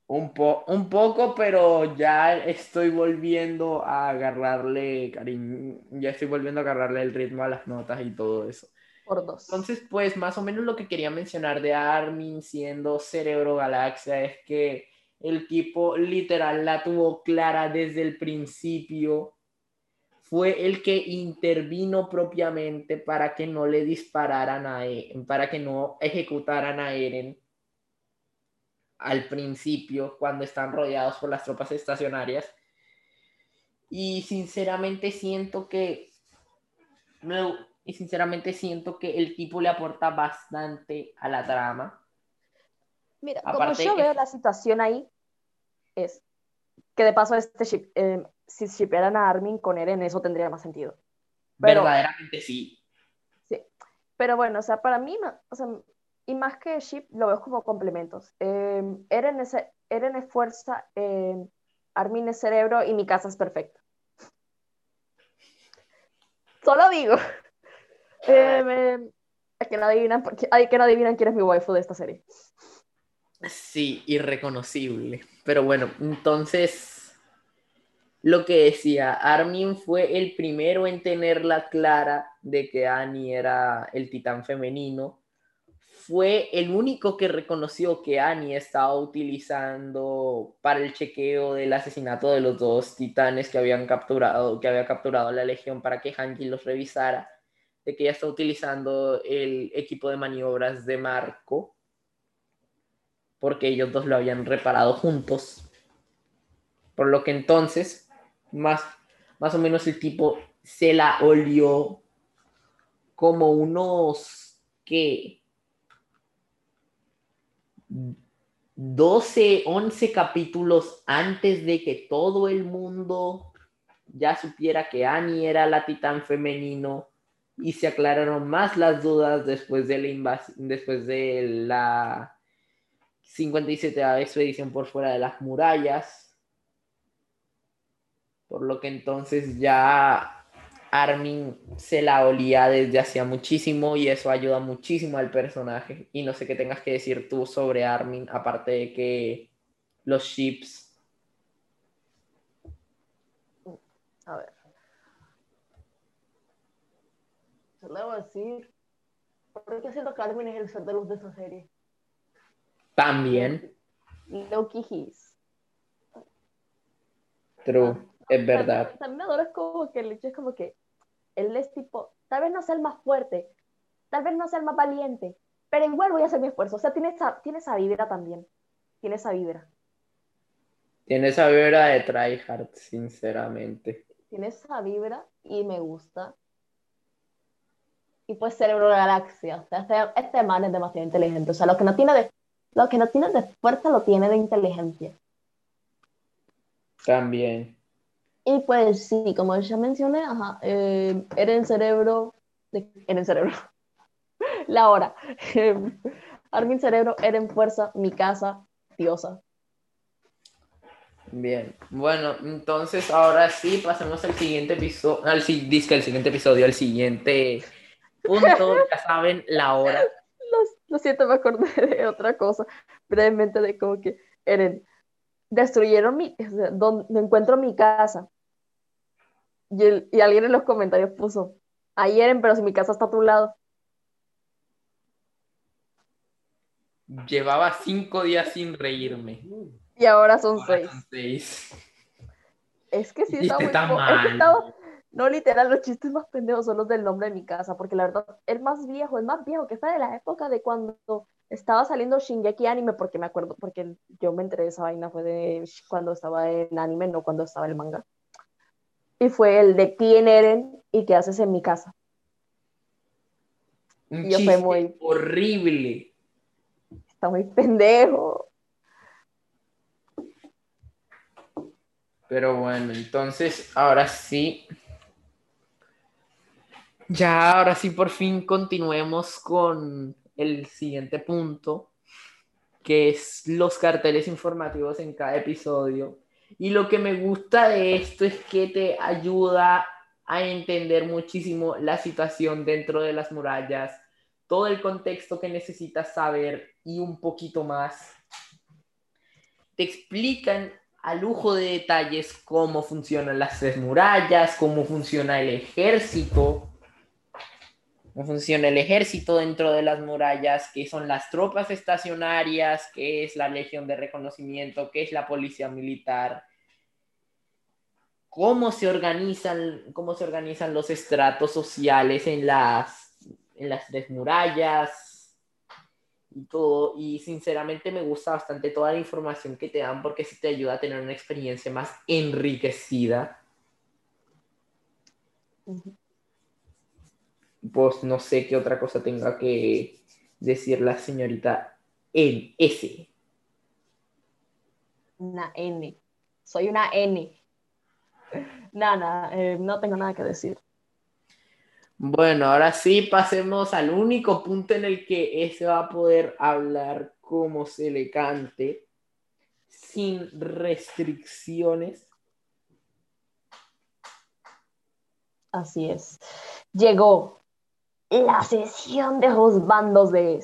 Un, po un poco, pero ya estoy volviendo a agarrarle cariño, ya estoy volviendo a agarrarle el ritmo a las notas y todo eso. Por dos. Entonces, pues más o menos lo que quería mencionar de Armin siendo Cerebro Galaxia es que el tipo literal la tuvo clara desde el principio. Fue el que intervino propiamente para que no le dispararan a Eren, para que no ejecutaran a Eren al principio cuando están rodeados por las tropas estacionarias. Y sinceramente siento que me, y sinceramente siento que el tipo le aporta bastante a la trama. Mira, como Aparte yo que- veo la situación ahí, es que de paso este ship, eh, si shipearan a Armin con Eren, eso tendría más sentido. Pero- Verdaderamente sí. Sí, pero bueno, o sea, para mí, o sea, y más que ship, lo veo como complementos. Eh, Eren, es, Eren es fuerza, eh, Armin es cerebro y mi casa es perfecta. Solo digo. Eh, me- es que no adivinan, porque- ay, que no adivinan quién es mi waifu de esta serie. Sí, irreconocible. Pero bueno, entonces, lo que decía, Armin fue el primero en tenerla clara de que Annie era el titán femenino. Fue el único que reconoció que Annie estaba utilizando para el chequeo del asesinato de los dos titanes que habían capturado, que había capturado la Legión para que Hanji los revisara, de que ella está utilizando el equipo de maniobras de Marco porque ellos dos lo habían reparado juntos. Por lo que entonces, más, más o menos el tipo se la olió como unos, ¿qué? 12, 11 capítulos antes de que todo el mundo ya supiera que Annie era la titán femenino y se aclararon más las dudas después de la después de la 57 expedición por fuera de las murallas. Por lo que entonces ya Armin se la olía desde hacía muchísimo y eso ayuda muchísimo al personaje. Y no sé qué tengas que decir tú sobre Armin, aparte de que los ships. A ver. Se lo debo decir. Porque siento que Armin es el ser de luz de esa serie. También. Loki His. True, es verdad. También me adoro es como que el hecho es como que él es tipo, tal vez no sea el más fuerte, tal vez no sea el más valiente, pero igual voy a hacer mi esfuerzo. O sea, tiene esa, tiene esa vibra también. Tiene esa vibra. Tiene esa vibra de tryhard, sinceramente. Tiene esa vibra y me gusta. Y pues cerebro galaxia. O sea, este, este man es demasiado inteligente. O sea, lo que no tiene de lo que no tiene de fuerza lo tiene de inteligencia. También. Y pues sí, como ya mencioné, ajá, eh, era el cerebro, era el cerebro, [LAUGHS] la hora. [LAUGHS] Armin Cerebro, era en fuerza, mi casa, diosa. Bien, bueno, entonces ahora sí pasemos al siguiente episodio, al disque el siguiente episodio, al siguiente punto, [LAUGHS] ya saben, la hora lo siento, me acordé de otra cosa, brevemente de como que, Eren, destruyeron mi, donde encuentro mi casa. Y, alguien en los comentarios puso, Eren, pero si mi casa está a tu lado. Llevaba cinco días sin reírme. Y ahora son seis. Es que sí está muy mal. No, literal, los chistes más pendejos son los del nombre de mi casa, porque la verdad, el más viejo, el más viejo que fue de la época de cuando estaba saliendo Shingeki anime, porque me acuerdo, porque yo me enteré de esa vaina, fue de cuando estaba en anime, no cuando estaba el manga. Y fue el de quién Eren y qué haces en mi casa. Un y yo muy horrible. Está muy pendejo. Pero bueno, entonces ahora sí ya, ahora sí, por fin continuemos con el siguiente punto, que es los carteles informativos en cada episodio. Y lo que me gusta de esto es que te ayuda a entender muchísimo la situación dentro de las murallas, todo el contexto que necesitas saber y un poquito más. Te explican a lujo de detalles cómo funcionan las tres murallas, cómo funciona el ejército, cómo funciona el ejército dentro de las murallas, qué son las tropas estacionarias, qué es la legión de reconocimiento, qué es la policía militar, cómo se organizan, cómo se organizan los estratos sociales en las, en las tres murallas y todo. Y sinceramente me gusta bastante toda la información que te dan porque sí te ayuda a tener una experiencia más enriquecida pues no sé qué otra cosa tenga que decir la señorita en S. Una N. Soy una N. Nada, eh, no tengo nada que decir. Bueno, ahora sí pasemos al único punto en el que ese va a poder hablar como se le cante, sin restricciones. Así es. Llegó la sesión de juzbandos de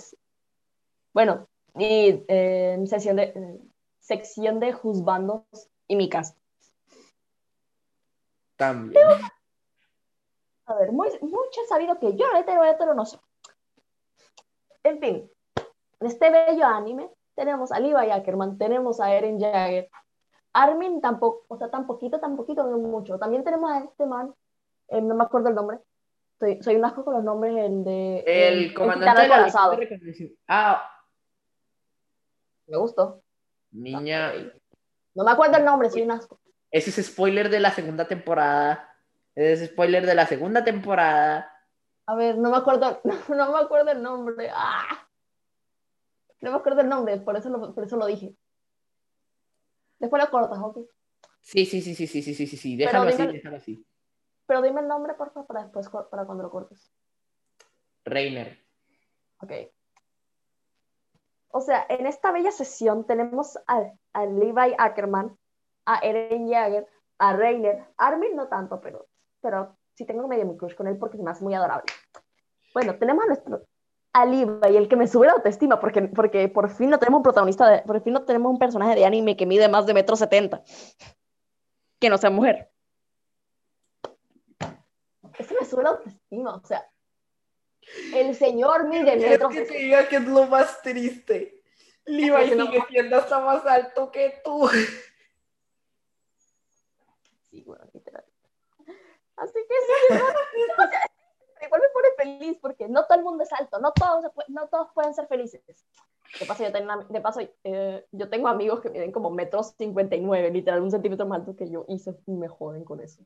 Bueno, y eh, sesión de, eh, sección de juzbandos y mi casa. También. a ver, muy, mucho he sabido que yo hetero, hetero no sé. En fin, en este bello anime tenemos a Levi Ackerman, tenemos a Eren Jagger, Armin tampoco, o sea, tan poquito, tan poquito, no mucho. También tenemos a este man, eh, no me acuerdo el nombre, soy, soy un asco con los nombres, el de... El, comandante de la Ah, Me gustó. Niña, No me acuerdo el nombre, soy un asco. Ese es spoiler de la segunda temporada. Ese es spoiler de la segunda temporada. A ver, no me acuerdo, no, [LAUGHS] no me acuerdo el nombre. ¡Ah! No me acuerdo el nombre, por eso lo, por eso lo dije. Después lo cortas, ok. Sí, sí, sí, sí, sí, sí, sí, sí, sí. Déjalo así, déjalo así. Pero dime el nombre, por favor, para después, para cuando lo cortes. Reiner. Ok. O sea, en esta bella sesión tenemos a, a Levi Ackerman, a Eren Jaeger, a Reiner, Armin no tanto, pero, pero sí tengo medio mi crush con él porque me hace muy adorable. Bueno, tenemos a nuestro a Levi, el que me sube la autoestima, porque, porque por fin no tenemos un protagonista, de- por fin no tenemos un personaje de anime que mide más de metro setenta, que no sea mujer. Ese me sube la autoestima, o sea, el señor mide ¿Quieres metro que te diga que es lo más triste? No- sigue siendo hasta más alto que tú. Sí, bueno, literal. Así que sí, igual me pone feliz porque no todo el mundo es alto, no todos, no todos pueden ser felices. De paso, yo tengo, eh, amigos que miden como metros 59, literal, un centímetro más alto que yo, y se me joden con eso.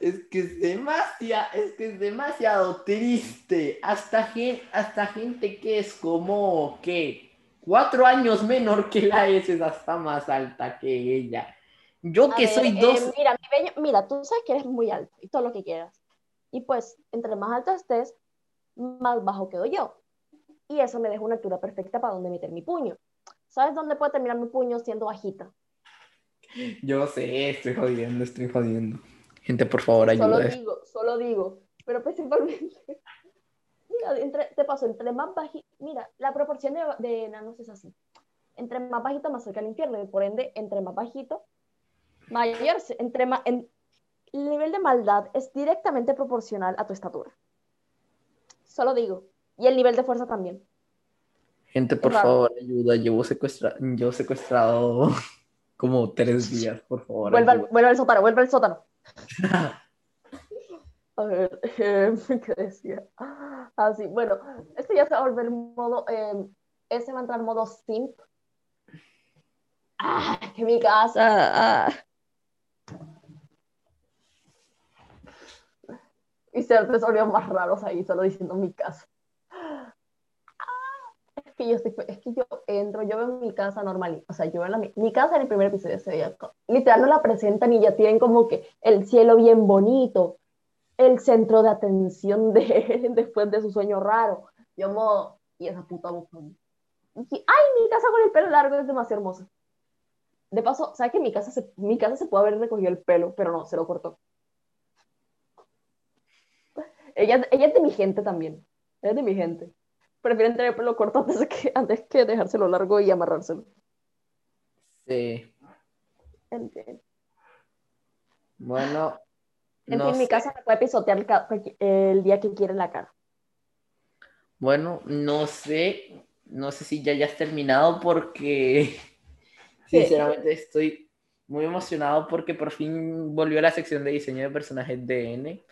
Es que es demasiado, es que es demasiado triste. Hasta gente, hasta gente que es como que cuatro años menor que la S es hasta más alta que ella. Yo A que ver, soy eh, dos. mira, mira, tú sabes que eres muy alto y todo lo que quieras. Y pues, entre más alto estés, más bajo quedo yo. Y eso me deja una altura perfecta para donde meter mi puño. ¿Sabes dónde puede terminar mi puño siendo bajita? Yo sé, estoy jodiendo, estoy jodiendo. Gente, por favor, Solo ayuda. digo, solo digo. Pero principalmente, [LAUGHS] mira, entre, te paso, entre más bajito, mira, la proporción de, de enanos es así. Entre más bajito, más cerca al infierno. Y por ende, entre más bajito, mayor, entre en- el nivel de maldad es directamente proporcional a tu estatura. Solo digo. Y el nivel de fuerza también. Gente, por favor, ayuda. Llevo secuestra... Llevo secuestrado [LAUGHS] como tres días, por favor. Vuelve al, ayuda. vuelve al sótano, vuelve al sótano. [LAUGHS] A ver, eh, [LAUGHS] ¿qué decía? Ah, sí, bueno, este ya se va a volver modo, eh, ese va a entrar en modo simp. Ah, que mi casa. ah. Y tres sonidos más raros ahí, solo diciendo mi casa. Ah, Es que yo estoy, yo entro, yo veo mi casa normal, o sea, yo veo la, mi, casa en el primer episodio se veía, literal no la presentan y ya tienen como que el cielo bien bonito, el centro de atención de él [LAUGHS] después de su sueño raro. Yo modo, y esa puta. Y, ay, mi casa con el pelo largo es demasiado hermosa. De paso, ¿sabes que mi casa se, mi casa se puede haber recogido el pelo, pero no, se lo cortó. Ella, ella es de mi gente también. Ella es de mi gente. Prefieren tener el pelo corto antes que, [LAUGHS] antes que dejárselo largo y amarrárselo. Sí. En, Bueno. en no fin, mi casa se puede pisotear el día que quiera en la cara. Bueno, no sé, no sé si ya hayas terminado porque [LAUGHS] sinceramente estoy muy emocionado porque por fin volvió la sección de diseño de personajes de N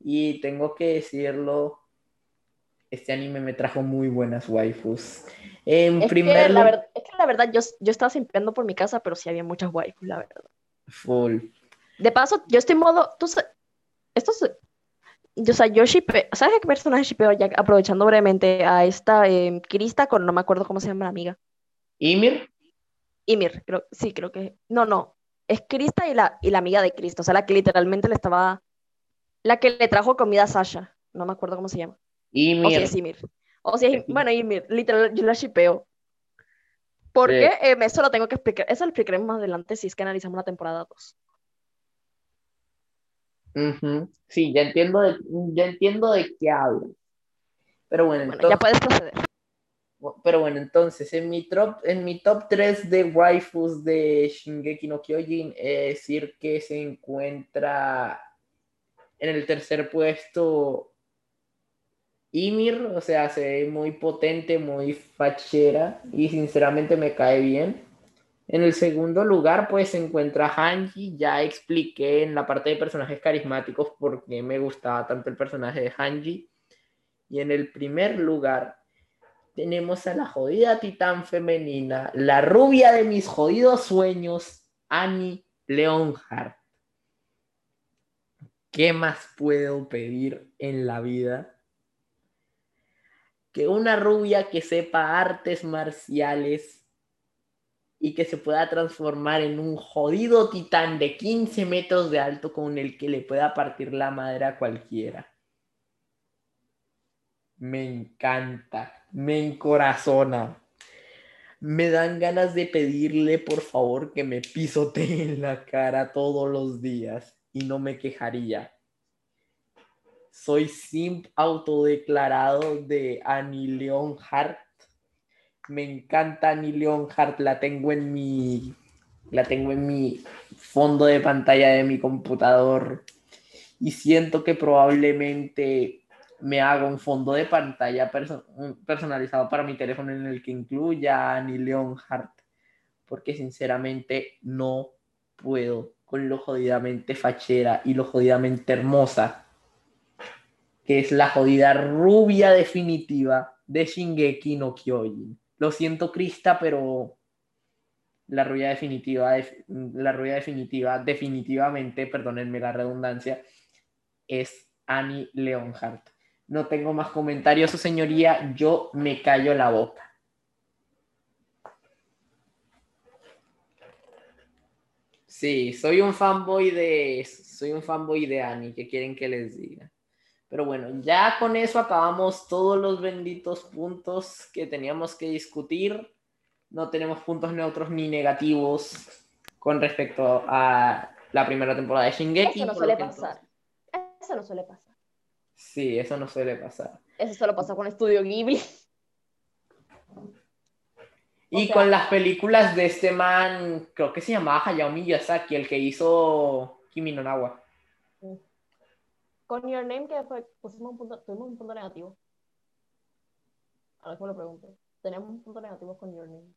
y tengo que decirlo, este anime me trajo muy buenas waifus. En Es primer que, la es que la verdad, yo, yo estaba simpiando por mi casa, pero sí había muchas waifus, la verdad. full. De paso, yo estoy en modo. Tú esto es. O sea, yo. ¿Sabes qué personaje shippeo? Ya aprovechando brevemente a esta eh, Krista con no me acuerdo cómo se llama la amiga. Ymir, Ymir, creo, sí, creo que. No, no. Es Krista y la, y la amiga de Krista. O sea, la que literalmente le estaba. La que le trajo comida a Sasha. No me acuerdo cómo se llama. O si Ymir, es Ymir. O si es. Sí. Bueno, Ymir, literal, yo la shippeo. Porque eh, eso lo tengo que explicar. Eso lo explicaremos más adelante si es que analizamos la temporada 2. ujú, Sí, ya entiendo de, ya entiendo de qué hablas. Pero bueno, Bueno, entonces... ya puedes proceder. Pero bueno, entonces, en mi top, en mi top 3 de waifus de Shingeki no Kyojin, es decir que se encuentra en el tercer puesto Ymir, o sea, se ve muy potente, muy fachera y sinceramente me cae bien. En el segundo lugar, pues se encuentra Hanji. Ya expliqué en la parte de personajes carismáticos por qué me gustaba tanto el personaje de Hanji. Y en el primer lugar, tenemos a la jodida titán femenina, la rubia de mis jodidos sueños, Annie Leonhardt. ¿Qué más puedo pedir en la vida? Que una rubia que sepa artes marciales y que se pueda transformar en un jodido titán de 15 metros de alto con el que le pueda partir la madre a cualquiera. Me encanta, me encorazona. Me dan ganas de pedirle por favor que me pisotee en la cara todos los días y no me quejaría. Soy simp autodeclarado de Annie Leonhardt. Me encanta Annie Leonhardt, la tengo en mi la tengo en mi fondo de pantalla de mi computador y siento que probablemente me haga un fondo de pantalla personalizado para mi teléfono en el que incluya a Annie Leonhardt porque sinceramente no puedo con lo jodidamente fachera y lo jodidamente hermosa, que es la jodida rubia definitiva de Shingeki no Kyojin. Lo siento, Krista, pero la rubia definitiva, la rubia definitiva, definitivamente, perdónenme la redundancia, es Annie Leonhardt. No tengo más comentarios, su señoría, yo me callo la boca. Sí, soy un fanboy de soy un fanboy de Annie, que quieren que les diga. Pero bueno, ya con eso acabamos todos los benditos puntos que teníamos que discutir. No tenemos puntos neutros ni negativos con respecto a la primera temporada de Shingeki. Eso no suele pasar. Eso no suele pasar. Sí, eso no suele pasar. Eso solo pasa con Estudio Ghibli. Y con las películas de este man, creo que se llamaba Hayao Miyazaki, el que hizo Kimi no Nawa. Con Your Name, que fue, pusimos un punto, tuvimos un punto negativo. Ahora que me lo pregunto. Tenemos un punto negativo con Your Name.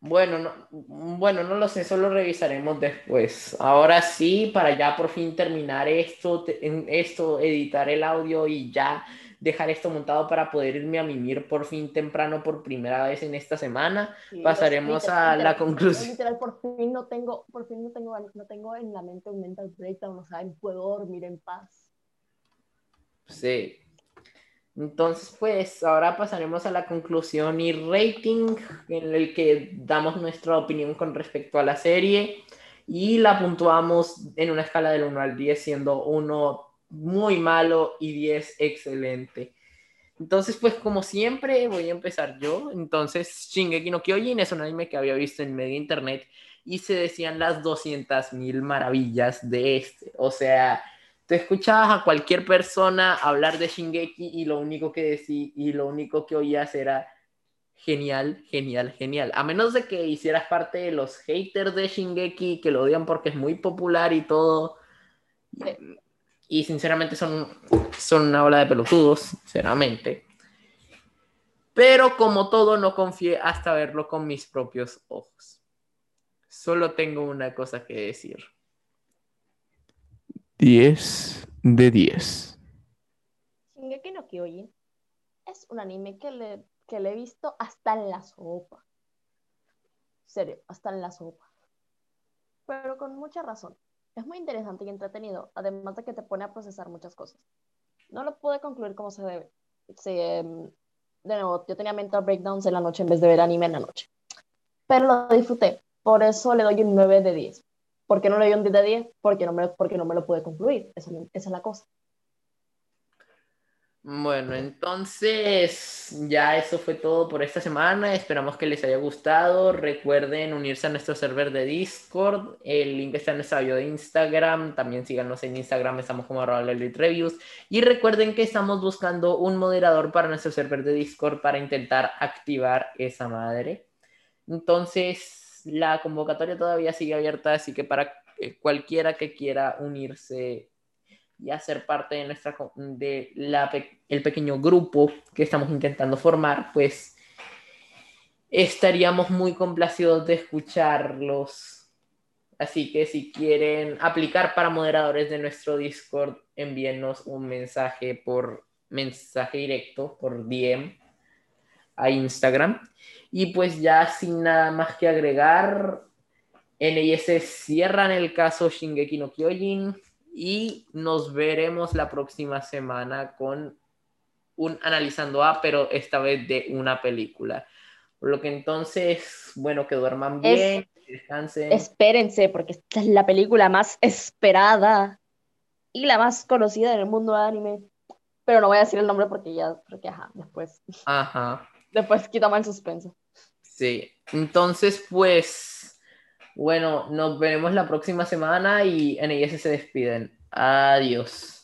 Bueno, no, bueno, no lo sé, eso lo revisaremos después. Ahora sí, para ya por fin terminar esto, esto, editar el audio y ya dejar esto montado para poder irme a mimir por fin temprano por primera vez en esta semana. Pasaremos a la conclusión. Literal, por fin no tengo, por fin no tengo, no tengo en la mente un mental breakdown, o sea, puedo dormir en paz. Sí. Entonces, pues ahora pasaremos a la conclusión y rating en el que damos nuestra opinión con respecto a la serie y la puntuamos en una escala del 1 al 10, siendo 1 muy malo y 10 excelente. Entonces, pues como siempre, voy a empezar yo. Entonces, Shingeki no Kyojin es un anime que había visto en medio internet y se decían las 200.000 maravillas de este. O sea, tú escuchabas a cualquier persona hablar de Shingeki y lo único que decía y lo único que oías era genial, genial, genial. A menos de que hicieras parte de los haters de Shingeki que lo odian porque es muy popular y todo. Y sinceramente son, son una ola de pelotudos, sinceramente. Pero como todo, no confié hasta verlo con mis propios ojos. Solo tengo una cosa que decir. 10 de 10. Shingeki no Kyojin es un anime que le, que le he visto hasta en la sopa. Serio, hasta en la sopa. Pero con mucha razón. Es muy interesante y entretenido, además de que te pone a procesar muchas cosas. No lo pude concluir como se debe. Em, de nuevo, yo tenía mental breakdowns en la noche en vez de ver anime en la noche. Pero lo disfruté. Por eso le doy un 9 de 10. ¿Por qué no le doy un 10 de 10? Porque no me, porque no me lo pude concluir. esa es la cosa. Bueno, entonces ya eso fue todo por esta semana. Esperamos que les haya gustado. Recuerden unirse a nuestro server de Discord. El link está en nuestro bio de Instagram. También síganos en Instagram, estamos como Reviews. Y recuerden que estamos buscando un moderador para nuestro server de Discord para intentar activar esa madre. Entonces, la convocatoria todavía sigue abierta, así que para cualquiera que quiera unirse y hacer parte de nuestra de la, el pequeño grupo que estamos intentando formar, pues estaríamos muy complacidos de escucharlos. Así que si quieren aplicar para moderadores de nuestro Discord, envíennos un mensaje por mensaje directo, por DM, a Instagram. Y pues ya sin nada más que agregar, NIS cierran el caso Shingeki no Kyojin y nos veremos la próxima semana con un analizando A, pero esta vez de una película. Por lo que entonces, bueno, que duerman bien, que descansen. Espérense, porque esta es la película más esperada y la más conocida en el mundo de anime. Pero no voy a decir el nombre porque ya, porque ajá, después, Ajá, después quitamos el suspenso. sí. Entonces, pues, bueno, nos veremos la próxima semana y NIS se despiden. Adiós.